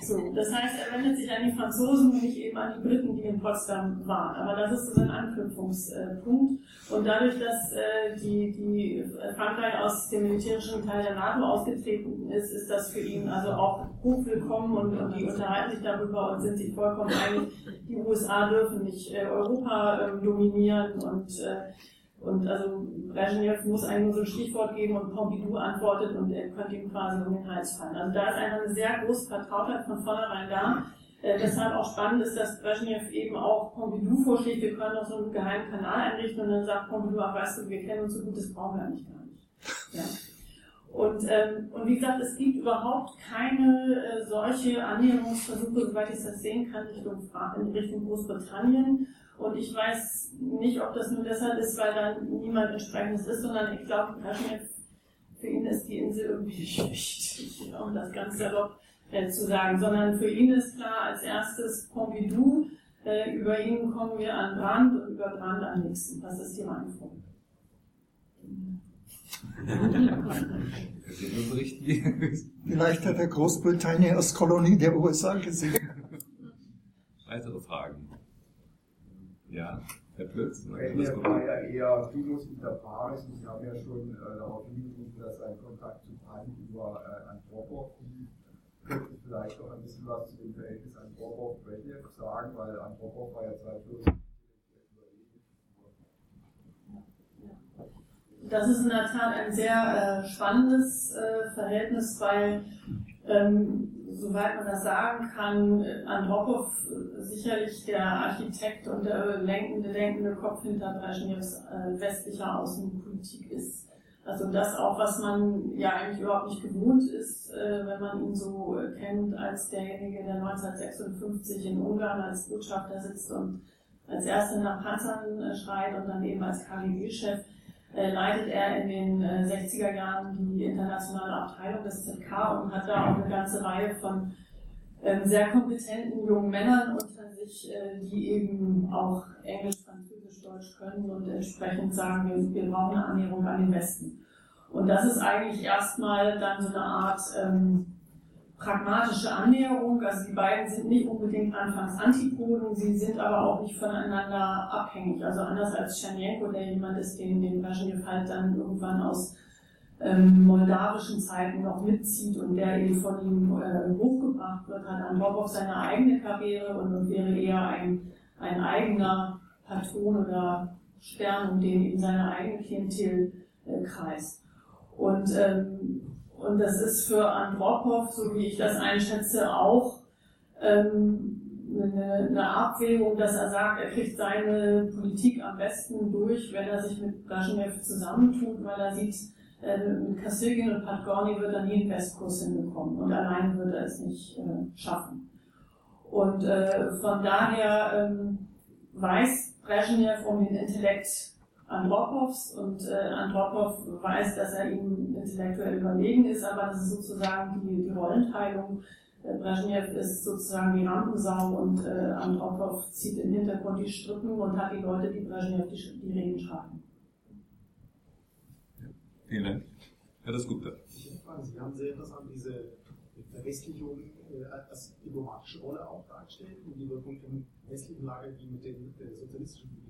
so, das heißt, er wendet sich an die Franzosen und nicht eben an die Briten, die in Potsdam waren. Aber das ist so ein Anknüpfungspunkt. Und dadurch, dass äh, die, die Frankreich aus dem militärischen Teil der NATO ausgetreten ist, ist das für ihn also auch hochwillkommen und, und die unterhalten sich darüber und sind sich vollkommen einig, die USA dürfen nicht äh, Europa äh, dominieren und äh, und also Brezhnev muss eigentlich nur so ein Stichwort geben und Pompidou antwortet und er könnte ihm quasi um den Hals fallen. Also da ist einfach eine sehr große Vertrautheit von vornherein da. Äh, deshalb auch spannend ist, dass Brezhnev eben auch Pompidou vorschlägt, wir können doch so einen geheimen Kanal einrichten und dann sagt Pompidou, ach weißt du, wir kennen uns so gut, das brauchen wir eigentlich gar nicht. Ja. Und, ähm, und wie gesagt, es gibt überhaupt keine äh, solche Annäherungsversuche, soweit ich das sehen kann, Richtung, in Richtung Großbritannien. Und ich weiß nicht, ob das nur deshalb ist, weil da niemand entsprechendes ist, sondern ich glaube, Brezhnev, für ihn ist die Insel irgendwie nicht wichtig, um das ganz salopp äh, zu sagen, sondern für ihn ist klar, als erstes Pompidou, äh, über ihn kommen wir an Brand und über Brand an Nixon. Das ist die Reihenfolge. Vielleicht hat er Großbritannien als Kolonie der USA gesehen. Weitere Fragen? Ja. Herr Plötz, ja eher Figus inter pares und Sie haben ja schon äh, darauf hingewiesen, dass ein Kontakt zu Kant über äh, Sie vielleicht noch ein bisschen was zu dem Verhältnis Andropov-Brezhnev sagen, weil Andropov war ja zweifellos Das ist in der Tat ein sehr äh, spannendes äh, Verhältnis, weil, ähm, soweit man das sagen kann, Andropov sicherlich der Architekt und der lenkende, denkende Kopf hinter Brezhnevs äh, westlicher Außenpolitik ist. Also das auch, was man ja eigentlich überhaupt nicht gewohnt ist, äh, wenn man ihn so äh, kennt als derjenige, der 1956 in Ungarn als Botschafter sitzt und als erster nach Panzern äh, schreit und dann eben als KGB-Chef äh, leitet er in den äh, 60er Jahren die internationale Abteilung des ZK und hat da auch eine ganze Reihe von ähm, sehr kompetenten jungen Männern unter sich, äh, die eben auch Englisch, Französisch, Deutsch können und entsprechend sagen, wir, wir brauchen eine Annäherung an den Westen. Und das ist eigentlich erstmal dann so eine Art ähm, pragmatische Annäherung. Also die beiden sind nicht unbedingt anfangs Antipoden, sie sind aber auch nicht voneinander abhängig. Also anders als Tschernjenko, der jemand ist, den, den Brezhnev halt dann irgendwann aus ähm, moldawischen Zeiten noch mitzieht und der eben von ihm äh, hochgebracht wird, hat Andropov seine eigene Karriere und, und wäre eher ein, ein eigener Patron oder Stern, um den eben seine eigene Klientel äh, kreist. Und ähm, und das ist für Andropov, so wie ich das einschätze, auch ähm, eine, eine Abwägung, dass er sagt, er kriegt seine Politik am besten durch, wenn er sich mit Brezhnev zusammentut, weil er sieht, äh, mit Kassilgin und Patgorny wird er nie einen Westkurs hinbekommen und allein wird er es nicht äh, schaffen. Und äh, von daher ähm, weiß Brezhnev um den Intellekt Andropovs und äh, Andropov weiß, dass er ihm intellektuell überlegen ist, aber das ist sozusagen die, die Rollenteilung. Äh, Brezhnev ist sozusagen die Rampensau und äh, Andropov zieht im Hintergrund die Strippen und hat die Leute, die Brezhnev die, die Reden schreiben. Vielen Dank. Herr das Gupta. Sie haben sehr interessant diese Verwestlichung äh, als diplomatische Rolle auch dargestellt und die Wirkung im westlichen Lager, die mit den äh, sozialistischen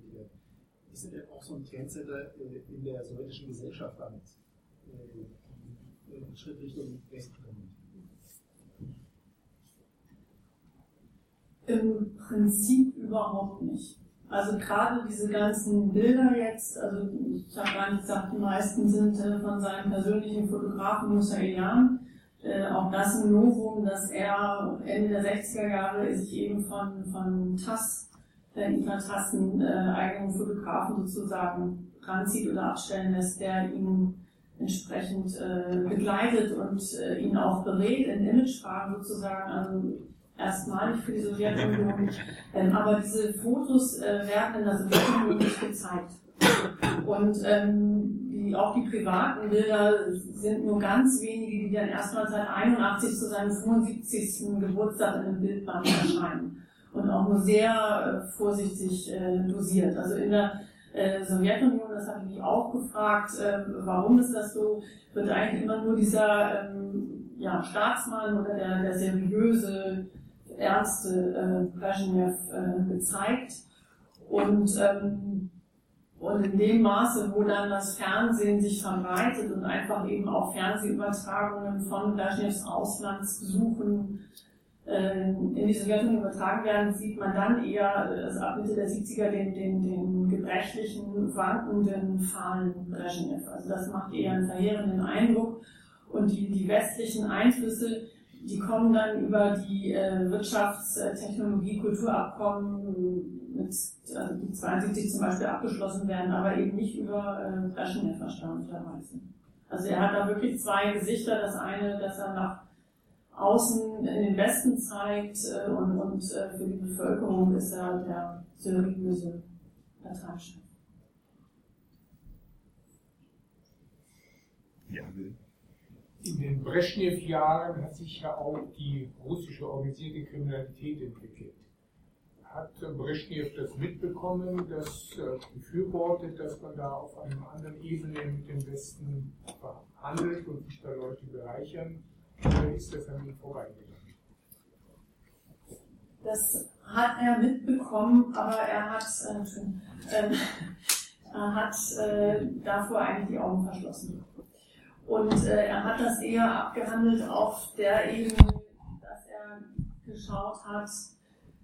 Ist er denn auch so ein Trendsetter in der sowjetischen Gesellschaft damit? Äh, einen Schritt Richtung Westen? Im Prinzip überhaupt nicht. Also gerade diese ganzen Bilder jetzt, also ich habe gar nicht gesagt, die meisten sind äh, von seinem persönlichen Fotografen Musailian. Äh, auch das ein Novum, dass er Ende der 60er Jahre sich eben von, von TASS äh, Infantasten äh, eigenen Fotografen sozusagen ranzieht oder abstellen lässt, der ihn entsprechend äh, begleitet und äh, ihn auch berät in Imagefragen sozusagen. Also erstmalig für die Sowjetunion. Ähm, aber diese Fotos äh, werden in der Sowjetunion nicht gezeigt. Und ähm, die, auch die privaten Bilder sind nur ganz wenige, die dann erstmal seit 81 zu seinem 75. Geburtstag in einem Bildband erscheinen und auch nur sehr äh, vorsichtig äh, dosiert. Also in der äh, Sowjetunion, das habe ich mich auch gefragt, äh, warum ist das so, wird eigentlich immer nur dieser ähm, ja, Staatsmann oder der, der seriöse, ernste äh, Brezhnev gezeigt. Und, ähm, und in dem Maße, wo dann das Fernsehen sich verbreitet und einfach eben auch Fernsehübertragungen von Brezhnevs Auslandsbesuchen in die Sowjetunion übertragen werden, sieht man dann eher also ab Mitte der 70er den, den, den gebrechlichen, wankenden, fahlen Brezhnev. Also das macht eher einen verheerenden Eindruck. Und die, die westlichen Einflüsse, die kommen dann über die äh, Wirtschafts-, Technologie-, Kulturabkommen, mit, also die 72 zum Beispiel abgeschlossen werden, aber eben nicht über äh, Brezhnev erstaunlicherweise. Also er hat da wirklich zwei Gesichter. Das eine, dass er nach außen in den Westen zeigt äh, und, und äh, für die Bevölkerung ist er der seriöse Parteichef. Ja, In den Brezhnev-Jahren hat sich ja auch die russische organisierte Kriminalität entwickelt. Hat Brezhnev das mitbekommen, das äh, befürwortet, dass man da auf einer anderen Ebene mit dem Westen verhandelt und sich da Leute bereichern? Ist das vorbeigegangen? Das hat er mitbekommen, aber er hat, äh, er hat äh, davor eigentlich die Augen verschlossen. Und äh, er hat das eher abgehandelt auf der Ebene, dass er geschaut hat,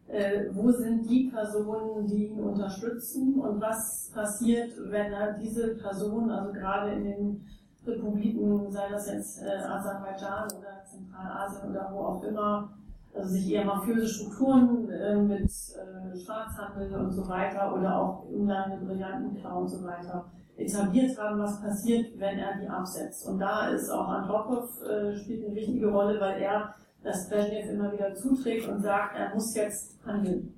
äh, wo sind die Personen, die ihn unterstützen und was passiert, wenn er diese Personen, also gerade in den Republiken, sei das jetzt äh, Aserbaidschan oder Zentralasien oder wo auch immer, also sich eher mafiöse Strukturen äh, mit äh, Schwarzhandel und so weiter oder auch Umland mit Brillantenklau und so weiter etabliert haben, was passiert, wenn er die absetzt. Und da ist auch Andropov äh, spielt eine wichtige Rolle, weil er das Brezhnev immer wieder zuträgt und sagt, er muss jetzt handeln.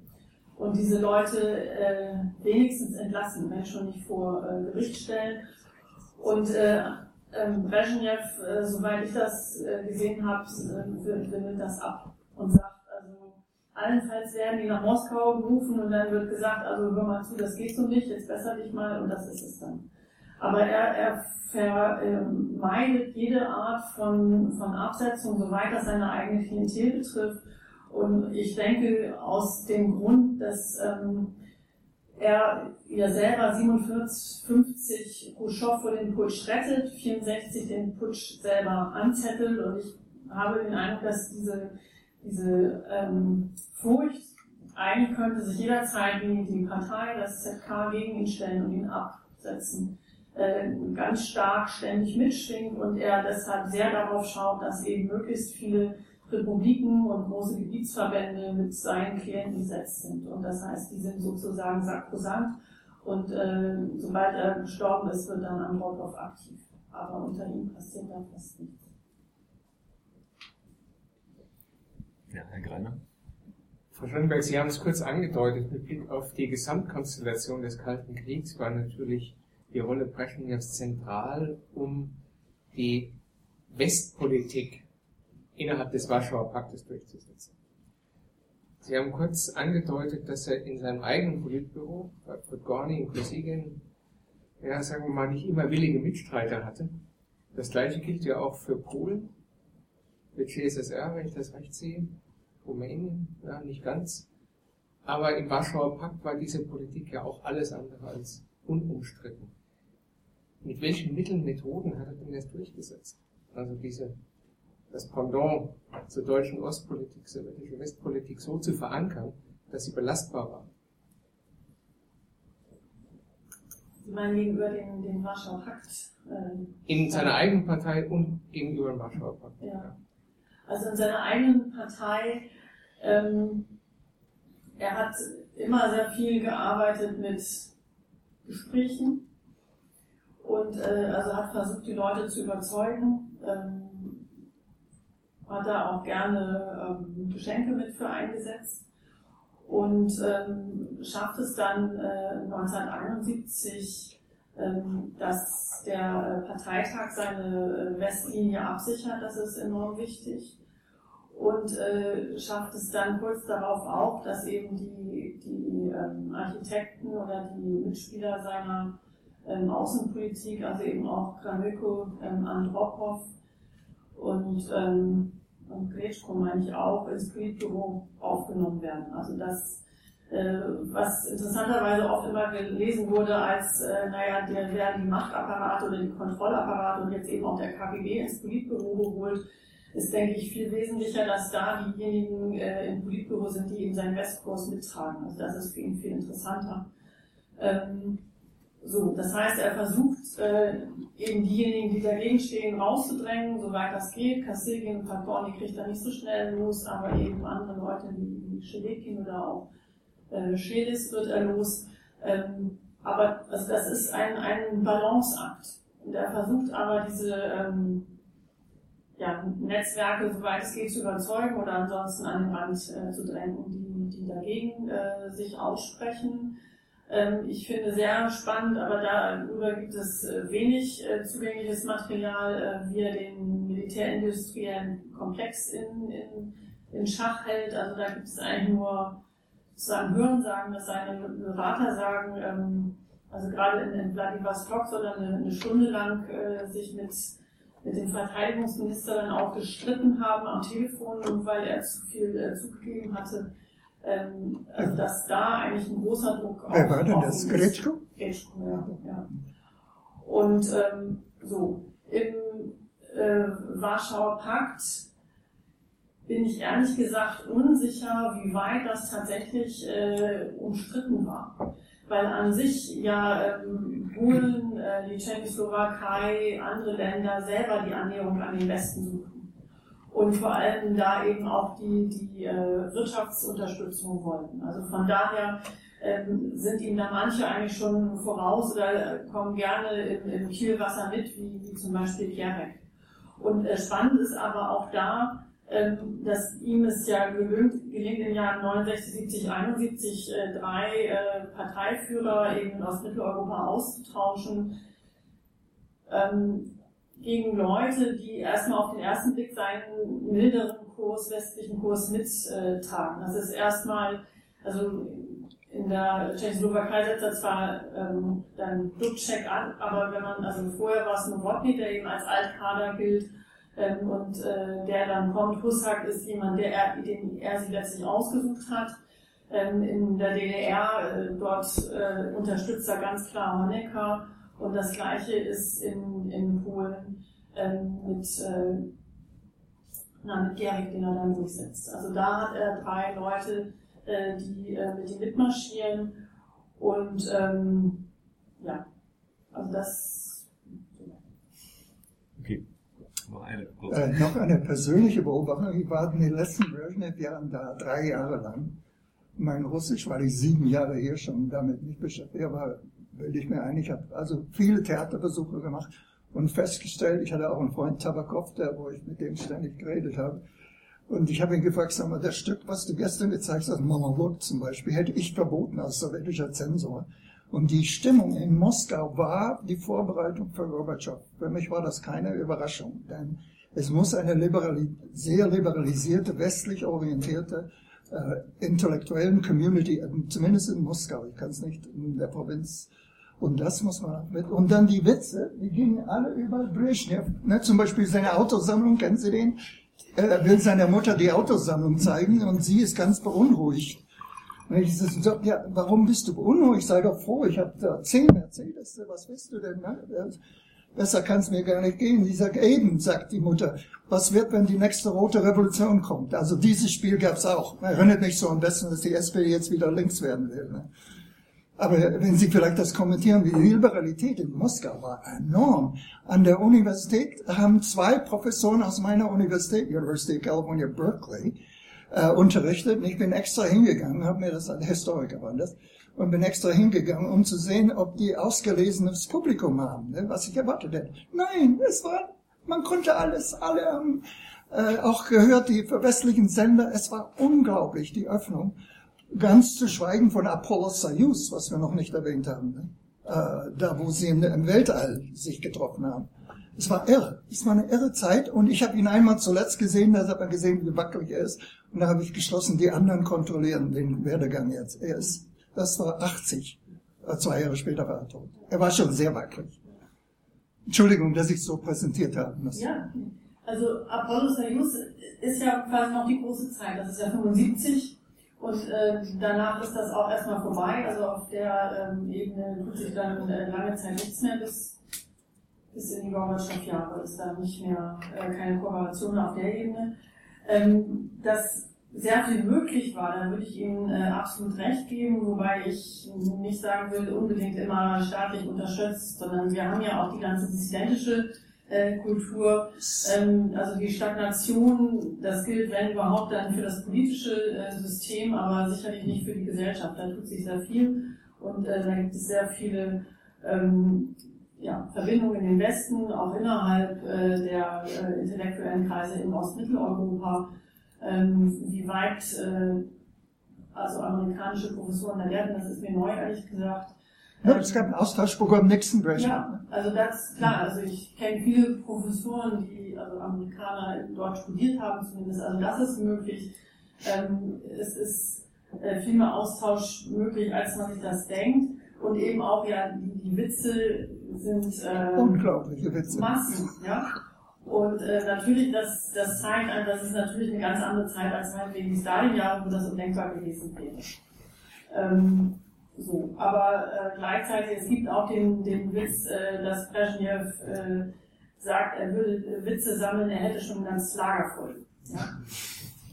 Und diese Leute äh, wenigstens entlassen, wenn schon nicht vor äh, Gericht stellen. Und äh, Brezhnev, äh, soweit ich das äh, gesehen habe, äh, windet das ab und sagt, also allenfalls werden die nach Moskau gerufen und dann wird gesagt, also hör mal zu, das geht so nicht, jetzt besser dich mal und das ist es dann. Aber er, er vermeidet jede Art von, von Absetzung, soweit das seine eigene Klientel betrifft. Und ich denke, aus dem Grund, dass ähm, er ja selber 47, 50 Khrushchev vor den Putsch rettet, 64 den Putsch selber anzettelt. Und ich habe den Eindruck, dass diese, diese ähm, Furcht, eigentlich könnte sich jederzeit die, die Partei, das ZK gegen ihn stellen und ihn absetzen, äh, ganz stark ständig mitschwingt und er deshalb sehr darauf schaut, dass eben möglichst viele Republiken und große Gebietsverbände mit seinen Klienten besetzt sind. Und das heißt, die sind sozusagen sakrosant und äh, sobald er gestorben ist, wird dann Andropov aktiv. Aber unter ihm passiert da fast nichts. Ja, Herr Greiner. Frau Schönberg, Sie haben es kurz angedeutet, mit Blick auf die Gesamtkonstellation des Kalten Kriegs war natürlich die Rolle Brezhnevs zentral, um die Westpolitik innerhalb des Warschauer Paktes durchzusetzen. Sie haben kurz angedeutet, dass er in seinem eigenen Politbüro, bei Podgorny in Kosygin, ja, sagen wir mal, nicht immer willige Mitstreiter hatte. Das gleiche gilt ja auch für Polen, für CSSR, wenn ich das recht sehe, Rumänien, ja, nicht ganz. Aber im Warschauer Pakt war diese Politik ja auch alles andere als unumstritten. Mit welchen Mitteln, Methoden hat er denn das durchgesetzt? Also diese das Pendant zur deutschen Ostpolitik, sowjetische Westpolitik so zu verankern, dass sie belastbar war. Sie meinen gegenüber dem, dem Warschauer Pakt? Äh, in seiner eigenen Partei und gegenüber dem Warschauer Pakt. Ja. Also in seiner eigenen Partei, ähm, er hat immer sehr viel gearbeitet mit Gesprächen und äh, also hat versucht, die Leute zu überzeugen. Ähm, hat er auch gerne ähm, Geschenke mit für eingesetzt und ähm, schafft es dann äh, 1971, ähm, dass der äh, Parteitag seine äh, Westlinie absichert, das ist enorm wichtig. Und äh, schafft es dann kurz darauf auch, dass eben die, die ähm, Architekten oder die Mitspieler seiner ähm, Außenpolitik, also eben auch Kramilko, ähm, Andropov, und, ähm, und Gretschko meine ich auch, ins Politbüro aufgenommen werden. Also das, äh, was interessanterweise oft immer gelesen wurde als, äh, naja, der werden die Machtapparate oder die Kontrollapparate und jetzt eben auch der KGB ins Politbüro geholt, ist, denke ich, viel wesentlicher, dass da diejenigen äh, im Politbüro sind, die eben seinen Westkurs mittragen. Also das ist für ihn viel interessanter. Ähm, so, das heißt, er versucht äh, eben diejenigen, die dagegen stehen, rauszudrängen, soweit das geht. Kassilgin und Padborny kriegt er nicht so schnell los, aber eben andere Leute wie, wie Schelekin oder auch äh, Schelis wird er los. Ähm, aber also das ist ein, ein Balanceakt. Und er versucht aber diese ähm, ja, Netzwerke, soweit es geht, zu überzeugen oder ansonsten an den Rand äh, zu drängen, die, die dagegen äh, sich aussprechen. Ähm, ich finde sehr spannend, aber darüber gibt es äh, wenig äh, zugängliches Material, äh, wie er den militärindustriellen Komplex in, in, in Schach hält. Also da gibt es eigentlich nur sozusagen Hörensagen, dass seine Berater sagen, ähm, also gerade in, in Vladivostok soll er eine, eine Stunde lang sich mit, mit dem Verteidigungsminister dann auch gestritten haben am Telefon, weil er zu viel zugegeben hatte Ähm, also dass da eigentlich ein großer Druck Wer auf- war denn das? Gretschko? Gretschko, ja. ja. Und ähm, so, im äh, Warschauer Pakt bin ich ehrlich gesagt unsicher, wie weit das tatsächlich äh, umstritten war. Weil an sich ja ähm, Polen, äh, die Tschechoslowakei, andere Länder selber die Annäherung an den Westen suchen. Und vor allem da eben auch die, die äh, Wirtschaftsunterstützung wollten. Also von daher ähm, sind ihm da manche eigentlich schon voraus oder kommen gerne im, im Kielwasser mit, wie, wie zum Beispiel Gierek. Und äh, spannend ist aber auch da, ähm, dass ihm es ja gelingt, gelingt in den Jahren 69, 70, 71 äh, drei äh, Parteiführer eben aus Mitteleuropa auszutauschen ähm, gegen Leute, die erstmal auf den ersten Blick seinen milderen Kurs, westlichen Kurs mittragen. Das ist erstmal, also in der Tschechoslowakei setzt er zwar ähm, dann Dubček an, aber wenn man, also vorher war es Novotny, der eben als Altkader gilt, ähm, und äh, der dann kommt, Husak ist jemand, der er, den er sich letztlich ausgesucht hat. Ähm, in der DDR, äh, dort äh, unterstützt er ganz klar Honecker und das gleiche ist in, in Polen ähm, mit, äh, na, mit Gehrig, den er dann durchsetzt. Also da hat er drei Leute, äh, die äh, mit ihm mitmarschieren und ähm, ja, also das Okay. Noch eine. Äh, noch eine persönliche Beobachtung. Ich war in den letzten Brezhnev-Jahren da drei Jahre lang. Mein Russisch, weil ich sieben Jahre hier schon damit nicht beschäftigt war, bilde ich mir ein. Ich habe also viele Theaterbesuche gemacht und festgestellt, ich hatte auch einen Freund Tabakov, der, wo ich mit dem ständig geredet habe. Und ich habe ihn gefragt, sag mal, das Stück, was du gestern gezeigt hast, Monolog zum Beispiel, hätte ich verboten als sowjetischer Zensor. Und die Stimmung in Moskau war die Vorbereitung für Gorbatschow. Für mich war das keine Überraschung, denn es muss eine liberali sehr liberalisierte, westlich orientierte äh, intellektuellen Community, zumindest in Moskau, ich kann es nicht in der Provinz. Und das muss man mit. Und dann die Witze, die gingen alle über Brezhnev. Ne, zum Beispiel seine Autosammlung, kennen Sie den? Er will seiner Mutter die Autosammlung zeigen und sie ist ganz beunruhigt. Und ich sage, ja, warum bist du beunruhigt? Sei doch froh, ich habe da zehn Mercedes, was willst du denn? Ne? Besser kann es mir gar nicht gehen. Sie sagt, eben, sagt die Mutter, was wird, wenn die nächste rote Revolution kommt? Also dieses Spiel gab es auch. Erinnert mich so am besten, dass die SPD jetzt wieder links werden will. Ne? Aber wenn Sie vielleicht das kommentieren, die Liberalität in Moskau war enorm. An der Universität haben zwei Professoren aus meiner Universität, University of California, Berkeley, äh, unterrichtet. Und ich bin extra hingegangen, habe mir das als Historiker war das, und bin extra hingegangen, um zu sehen, ob die ausgelesenes Publikum haben, ne, was ich erwartet hätte. Nein, es war, man konnte alles, alle haben äh, auch gehört, die westlichen Sender, es war unglaublich, die Öffnung. Ganz zu schweigen von Apollo Soyuz, was wir noch nicht erwähnt haben, ne? äh, da wo sie im, im Weltall sich getroffen haben. Es war irre. Es war eine irre Zeit und ich habe ihn einmal zuletzt gesehen, da hat man gesehen, wie wackelig er ist. Und da habe ich geschlossen, die anderen kontrollieren den Werdegang jetzt. Er ist, das war 80. Äh, Zwei Jahre später war er tot. Er war schon sehr wackelig. Entschuldigung, dass ich so präsentiert habe. Ja, also Apollo Soyuz ist ja quasi noch die große Zeit. Das ist ja 75 und äh, danach ist das auch erstmal vorbei. Also auf der ähm, Ebene tut sich dann äh, lange Zeit nichts mehr bis, bis in die Gorbatschow-Jahre ist da nicht mehr äh, keine Kooperation auf der Ebene. Ähm, dass sehr viel möglich war, da würde ich Ihnen äh, absolut recht geben, wobei ich nicht sagen will, unbedingt immer staatlich unterstützt, sondern wir haben ja auch die ganze dissidentische Kultur, ähm, also die Stagnation, das gilt, wenn überhaupt, dann für das politische äh, System, aber sicherlich nicht für die Gesellschaft. Da tut sich sehr viel und äh, da gibt es sehr viele ähm, ja, Verbindungen in den Westen, auch innerhalb äh, der äh, intellektuellen Kreise in Ostmitteleuropa. Ähm, wie weit äh, also amerikanische Professoren da werden, das ist mir neu, ehrlich gesagt. Ja, es gab ein Austauschprogramm Nixon Brezhnev. Ja, also das ist klar. Also ich kenne viele Professoren, die, also Amerikaner dort studiert haben zumindest. Also das ist möglich. Ähm, es ist äh, viel mehr Austausch möglich, als man sich das denkt. Und eben auch, ja, die, die Witze sind äh, Unglaubliche Witze. Massen, ja. Und äh, natürlich, das, das zeigt, also das ist natürlich eine ganz andere Zeit als meinetwegen die Stalin-Jahre, wo das undenkbar gewesen wäre. Ähm, so, aber äh, gleichzeitig, es gibt auch den, den Witz, äh, dass Brezhnev äh, sagt, er würde Witze sammeln, er hätte schon ein ganzes Lager voll. Ja?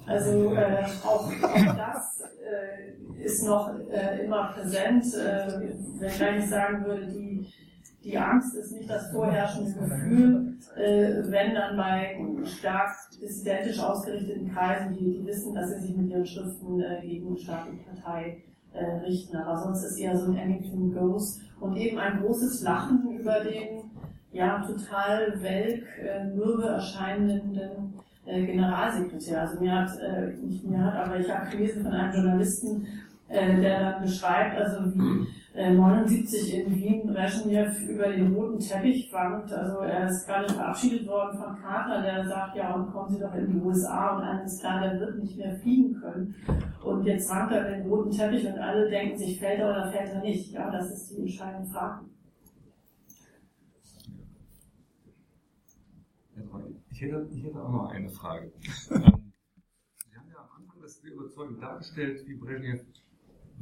Also äh, auch, auch das äh, ist noch äh, immer präsent, äh, wenn ich sagen würde, die, die Angst ist nicht das vorherrschende Gefühl, äh, wenn dann bei stark dissidentisch ausgerichteten Kreisen, die, die wissen, dass sie sich mit ihren Schriften äh, gegen eine staatliche Partei äh, richten. Aber sonst ist eher so ein Anything Goes und eben ein großes Lachen über den ja total welk, äh, mürbe erscheinenden äh, Generalsekretär. Also mir hat, äh, nicht mir hat, aber ich habe gelesen von einem Journalisten, äh, der dann beschreibt, also wie äh, 79 in Wien Brezhnev über den roten Teppich wankt. Also er ist gar nicht verabschiedet worden von Carter, der sagt, ja, und kommen Sie doch in die USA und eines klar, der wird nicht mehr fliegen können. Und jetzt wankt er den roten Teppich und alle denken sich, fällt er oder fällt er nicht. Ja, das ist die entscheidende Frage. Ich hätte, ich hätte auch noch eine Frage. ähm, Sie haben ja am Anfang das sehr überzeugend dargestellt, wie Brezhnev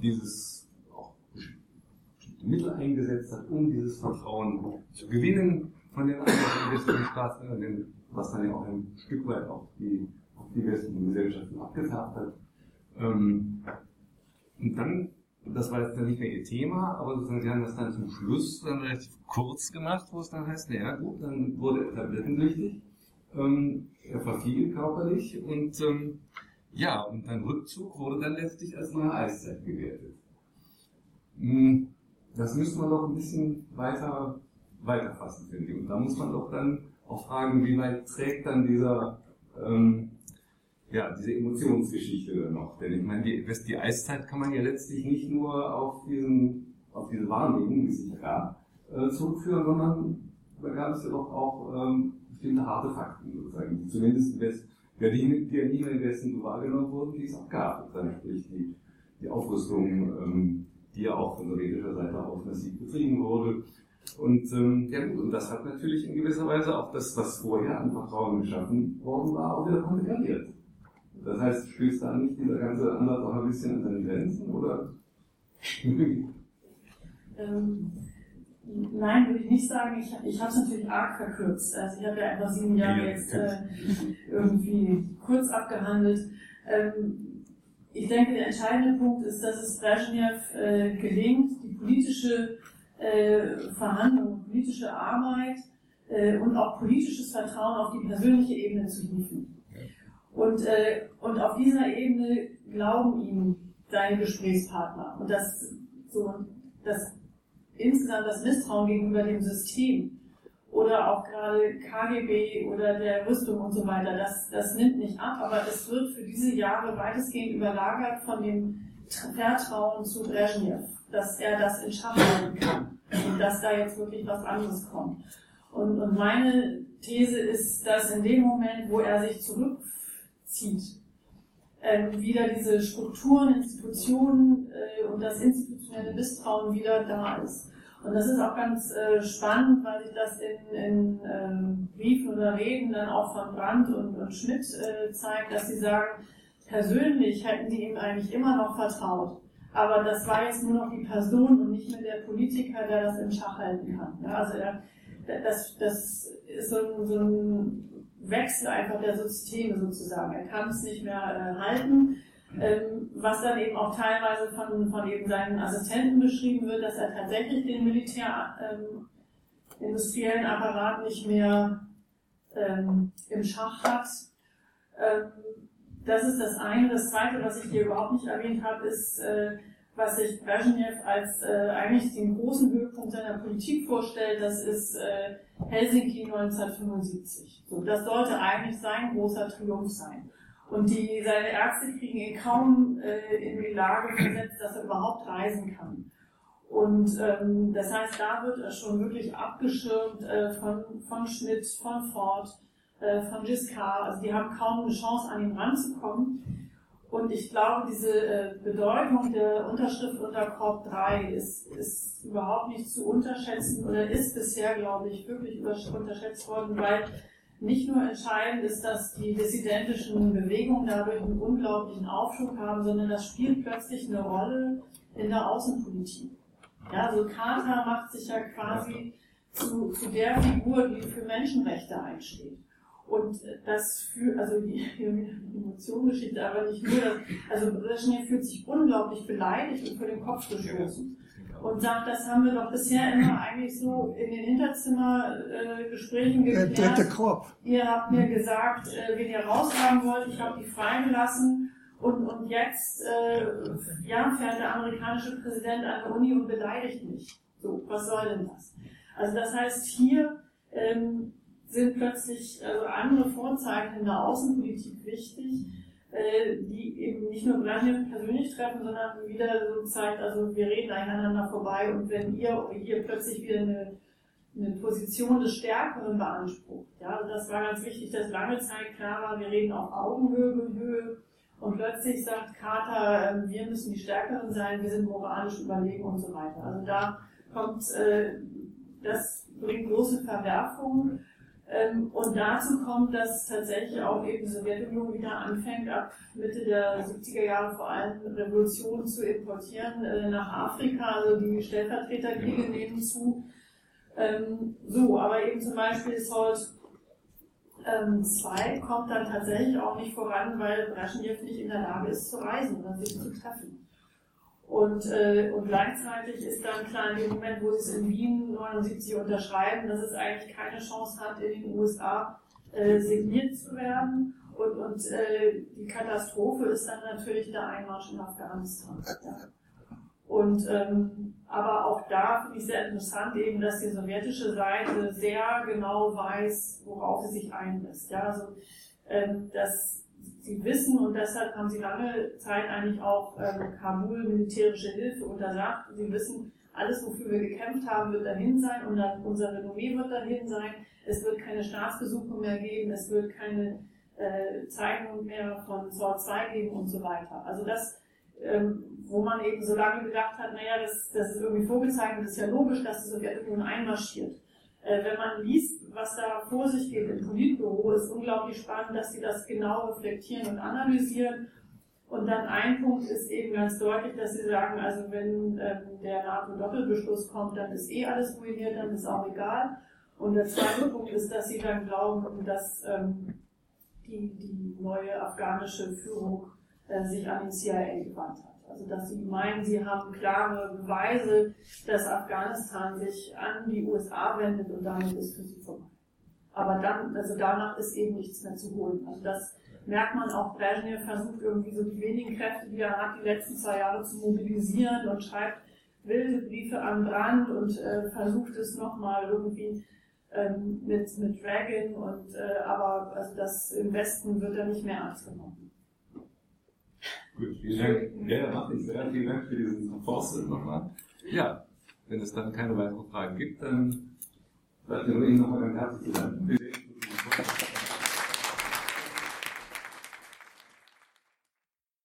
dieses auch bestimmte Mittel eingesetzt hat, um dieses Vertrauen zu gewinnen von den anderen westlichen Staaten, was dann ja auch ein Stück weit auch die, auf die westlichen Gesellschaften abgefärbt hat. Ähm, und dann, das war jetzt dann nicht mehr ihr Thema, aber sozusagen, sie haben das dann zum Schluss dann relativ kurz gemacht, wo es dann heißt, naja gut, dann wurde er tablettenpflichtig ähm, er verfiel körperlich und ähm, ja, und sein Rückzug wurde dann letztlich als neue Eiszeit gewertet. Hm, das müsste man doch ein bisschen weiter weiterfassen, finde ich. Und da muss man doch dann auch fragen, wie weit trägt dann dieser ähm, ja, diese Emotionsgeschichte noch. Denn ich meine, die, die Eiszeit kann man ja letztlich nicht nur auf diesen, auf diese Wahrnehmung, die es sich gab, äh, zurückführen, sondern da gab es ja doch auch ähm, bestimmte harte Fakten sozusagen, die zumindest in West, ja, die, die Westen so wahrgenommen wurden, die es gab. Dann sprich die, die Aufrüstung, ähm, die ja auch von sowjetischer Seite aus massiv betrieben wurde. Und ähm, ja und das hat natürlich in gewisser Weise auch das, was vorher an Vertrauen geschaffen worden war, auch wieder konterkariert. Das heißt, stößt da nicht dieser ganze Ansatz auch ein bisschen an seine Grenzen, oder? ähm, Nein, würde ich nicht sagen. Ich, ich habe es natürlich arg verkürzt. Also ich habe ja einfach sieben Jahre jetzt äh, irgendwie kurz abgehandelt. Ähm, ich denke, der entscheidende Punkt ist, dass es Brezhnev äh, gelingt, die politische äh, Verhandlung, politische Arbeit äh, und auch politisches Vertrauen auf die persönliche Ebene zu hieven. Und, äh, und auf dieser Ebene glauben ihm deine Gesprächspartner. Und das, so, das insgesamt das Misstrauen gegenüber dem System oder auch gerade KGB oder der Rüstung und so weiter, das, das nimmt nicht ab, aber es wird für diese Jahre weitestgehend überlagert von dem Vertrauen zu Brezhnev, dass er das in Schach halten kann und dass da jetzt wirklich was anderes kommt. Und, und meine These ist, dass in dem Moment, wo er sich zurückzieht, äh, wieder diese Strukturen, Institutionen äh, und das institutionelle Misstrauen wieder da ist. Und das ist auch ganz äh, spannend, weil sich das in, in ähm, Briefen oder Reden dann auch von Brandt und, und Schmidt äh, zeigt, dass sie sagen, persönlich hätten die ihm eigentlich immer noch vertraut. Aber das war jetzt nur noch die Person und nicht mehr der Politiker, der das im Schach halten kann. Ja, also er, das, das ist so ein, so ein Wechsel einfach der Systeme sozusagen. Er kann es nicht mehr äh, halten ähm, was dann eben auch teilweise von, von eben seinen Assistenten beschrieben wird, dass er tatsächlich den militärindustriellen ähm, Apparat nicht mehr ähm, im Schach hat. Ähm, das ist das eine. Das zweite, was ich hier überhaupt nicht erwähnt habe, ist, äh, was sich Brezhnev als äh, eigentlich den großen Höhepunkt seiner Politik vorstellt, das ist äh, Helsinki 1975. So, das sollte eigentlich sein großer Triumph sein. Und die, seine Ärzte kriegen ihn kaum äh, in die Lage versetzt, dass er überhaupt reisen kann. Und ähm, das heißt, da wird er schon wirklich abgeschirmt äh, von, von Schmidt, von Ford, äh, von Giscard. Also die haben kaum eine Chance, an ihn ranzukommen. Und ich glaube, diese äh, Bedeutung der Unterschrift unter Korb 3 ist, ist überhaupt nicht zu unterschätzen oder ist bisher, glaube ich, wirklich unterschätzt worden, weil nicht nur entscheidend ist, dass die dissidentischen Bewegungen dadurch einen unglaublichen Aufschub haben, sondern das spielt plötzlich eine Rolle in der Außenpolitik. Ja, also Carter macht sich ja quasi zu, zu der Figur, die für Menschenrechte einsteht. Und das für, also die, die Emotionengeschichte, aber nicht nur das, also Brezhnev fühlt sich unglaublich beleidigt und vor den Kopf gestoßen und sagt, das haben wir doch bisher immer eigentlich so in den Hinterzimmergesprächen äh, geklärt. Der dritte Korb. Ihr habt mir gesagt, äh, wen ihr raushaben wollt, ich habe die freigelassen und, und jetzt äh, ja, fährt der amerikanische Präsident an der Uni und beleidigt mich. So, was soll denn das? Also das heißt, hier ähm, sind plötzlich also andere Vorzeichen in der Außenpolitik wichtig äh, die eben nicht nur Brezhnev persönlich treffen, sondern wieder so zeigt, also wir reden einander vorbei und wenn ihr hier plötzlich wieder eine, eine Position des Stärkeren beansprucht, ja, also das war ganz wichtig, dass lange Zeit klar war, wir reden auf Augenhöhe, Höhe und plötzlich sagt Carter, äh, wir müssen die Stärkeren sein, wir sind moralisch überlegen und so weiter. Also da kommt, äh, das bringt große Verwerfungen ähm, und dazu kommt, dass tatsächlich auch eben die Sowjetunion wieder anfängt, ab Mitte der 70er Jahre vor allem Revolutionen zu importieren äh, nach Afrika, also die Stellvertreterkriege nehmen zu. Ähm, so, aber eben zum Beispiel Salt 2 ähm, kommt dann tatsächlich auch nicht voran, weil Brezhnev nicht in der Lage ist zu reisen oder sich zu treffen. Und, äh, und gleichzeitig ist dann klar in dem Moment, wo sie es in Wien 79 unterschreiben, dass es eigentlich keine Chance hat, in den USA äh, signiert zu werden. Und, und äh, die Katastrophe ist dann natürlich der Einmarsch in Afghanistan. Ja. Und ähm, aber auch da finde ich sehr interessant eben, dass die sowjetische Seite sehr genau weiß, worauf sie sich einlässt. Ja, also ähm, das sie wissen und deshalb haben sie lange Zeit eigentlich auch ähm, Kabul militärische Hilfe untersagt. Sie wissen, alles, wofür wir gekämpft haben, wird dahin sein und dann unser Renommee wird dahin sein. Es wird keine Staatsbesuche mehr geben, es wird keine äh, Zeitung mehr von Sword 2 geben und so weiter. Also das, ähm, wo man eben so lange gedacht hat, naja, das, das ist irgendwie vorgezeichnet, ist ja logisch, dass die Sowjetunion einmarschiert. Äh, wenn man liest, was da vor sich geht im Politbüro, ist unglaublich spannend, dass sie das genau reflektieren und analysieren. Und dann ein Punkt ist eben ganz deutlich, dass sie sagen, also wenn ähm, der NATO-Doppelbeschluss kommt, dann ist eh alles ruiniert, dann ist auch egal. Und der zweite Punkt ist, dass sie dann glauben, dass ähm, die, die neue afghanische Führung äh, sich an den CIA gewandt hat. Also dass sie meinen, sie haben klare Beweise, dass Afghanistan sich an die USA wendet und damit ist für sie vorbei. Aber dann, also danach ist eben nichts mehr zu holen. Also das merkt man auch, Brezhnev versucht irgendwie so die wenigen Kräfte, die er hat, die letzten zwei Jahre zu mobilisieren und schreibt wilde Briefe an Brand und äh, versucht es nochmal irgendwie ähm, mit, mit Dragon und äh, aber also das im Westen wird er nicht mehr ernst genommen. Gut, vielen Dank. Ja, mache ich sehr. Vielen Dank für diesen Forst nochmal. Ja, wenn es dann keine weiteren Fragen gibt, dann bleibt mir nur Ihnen nochmal ganz herzlich zu danken.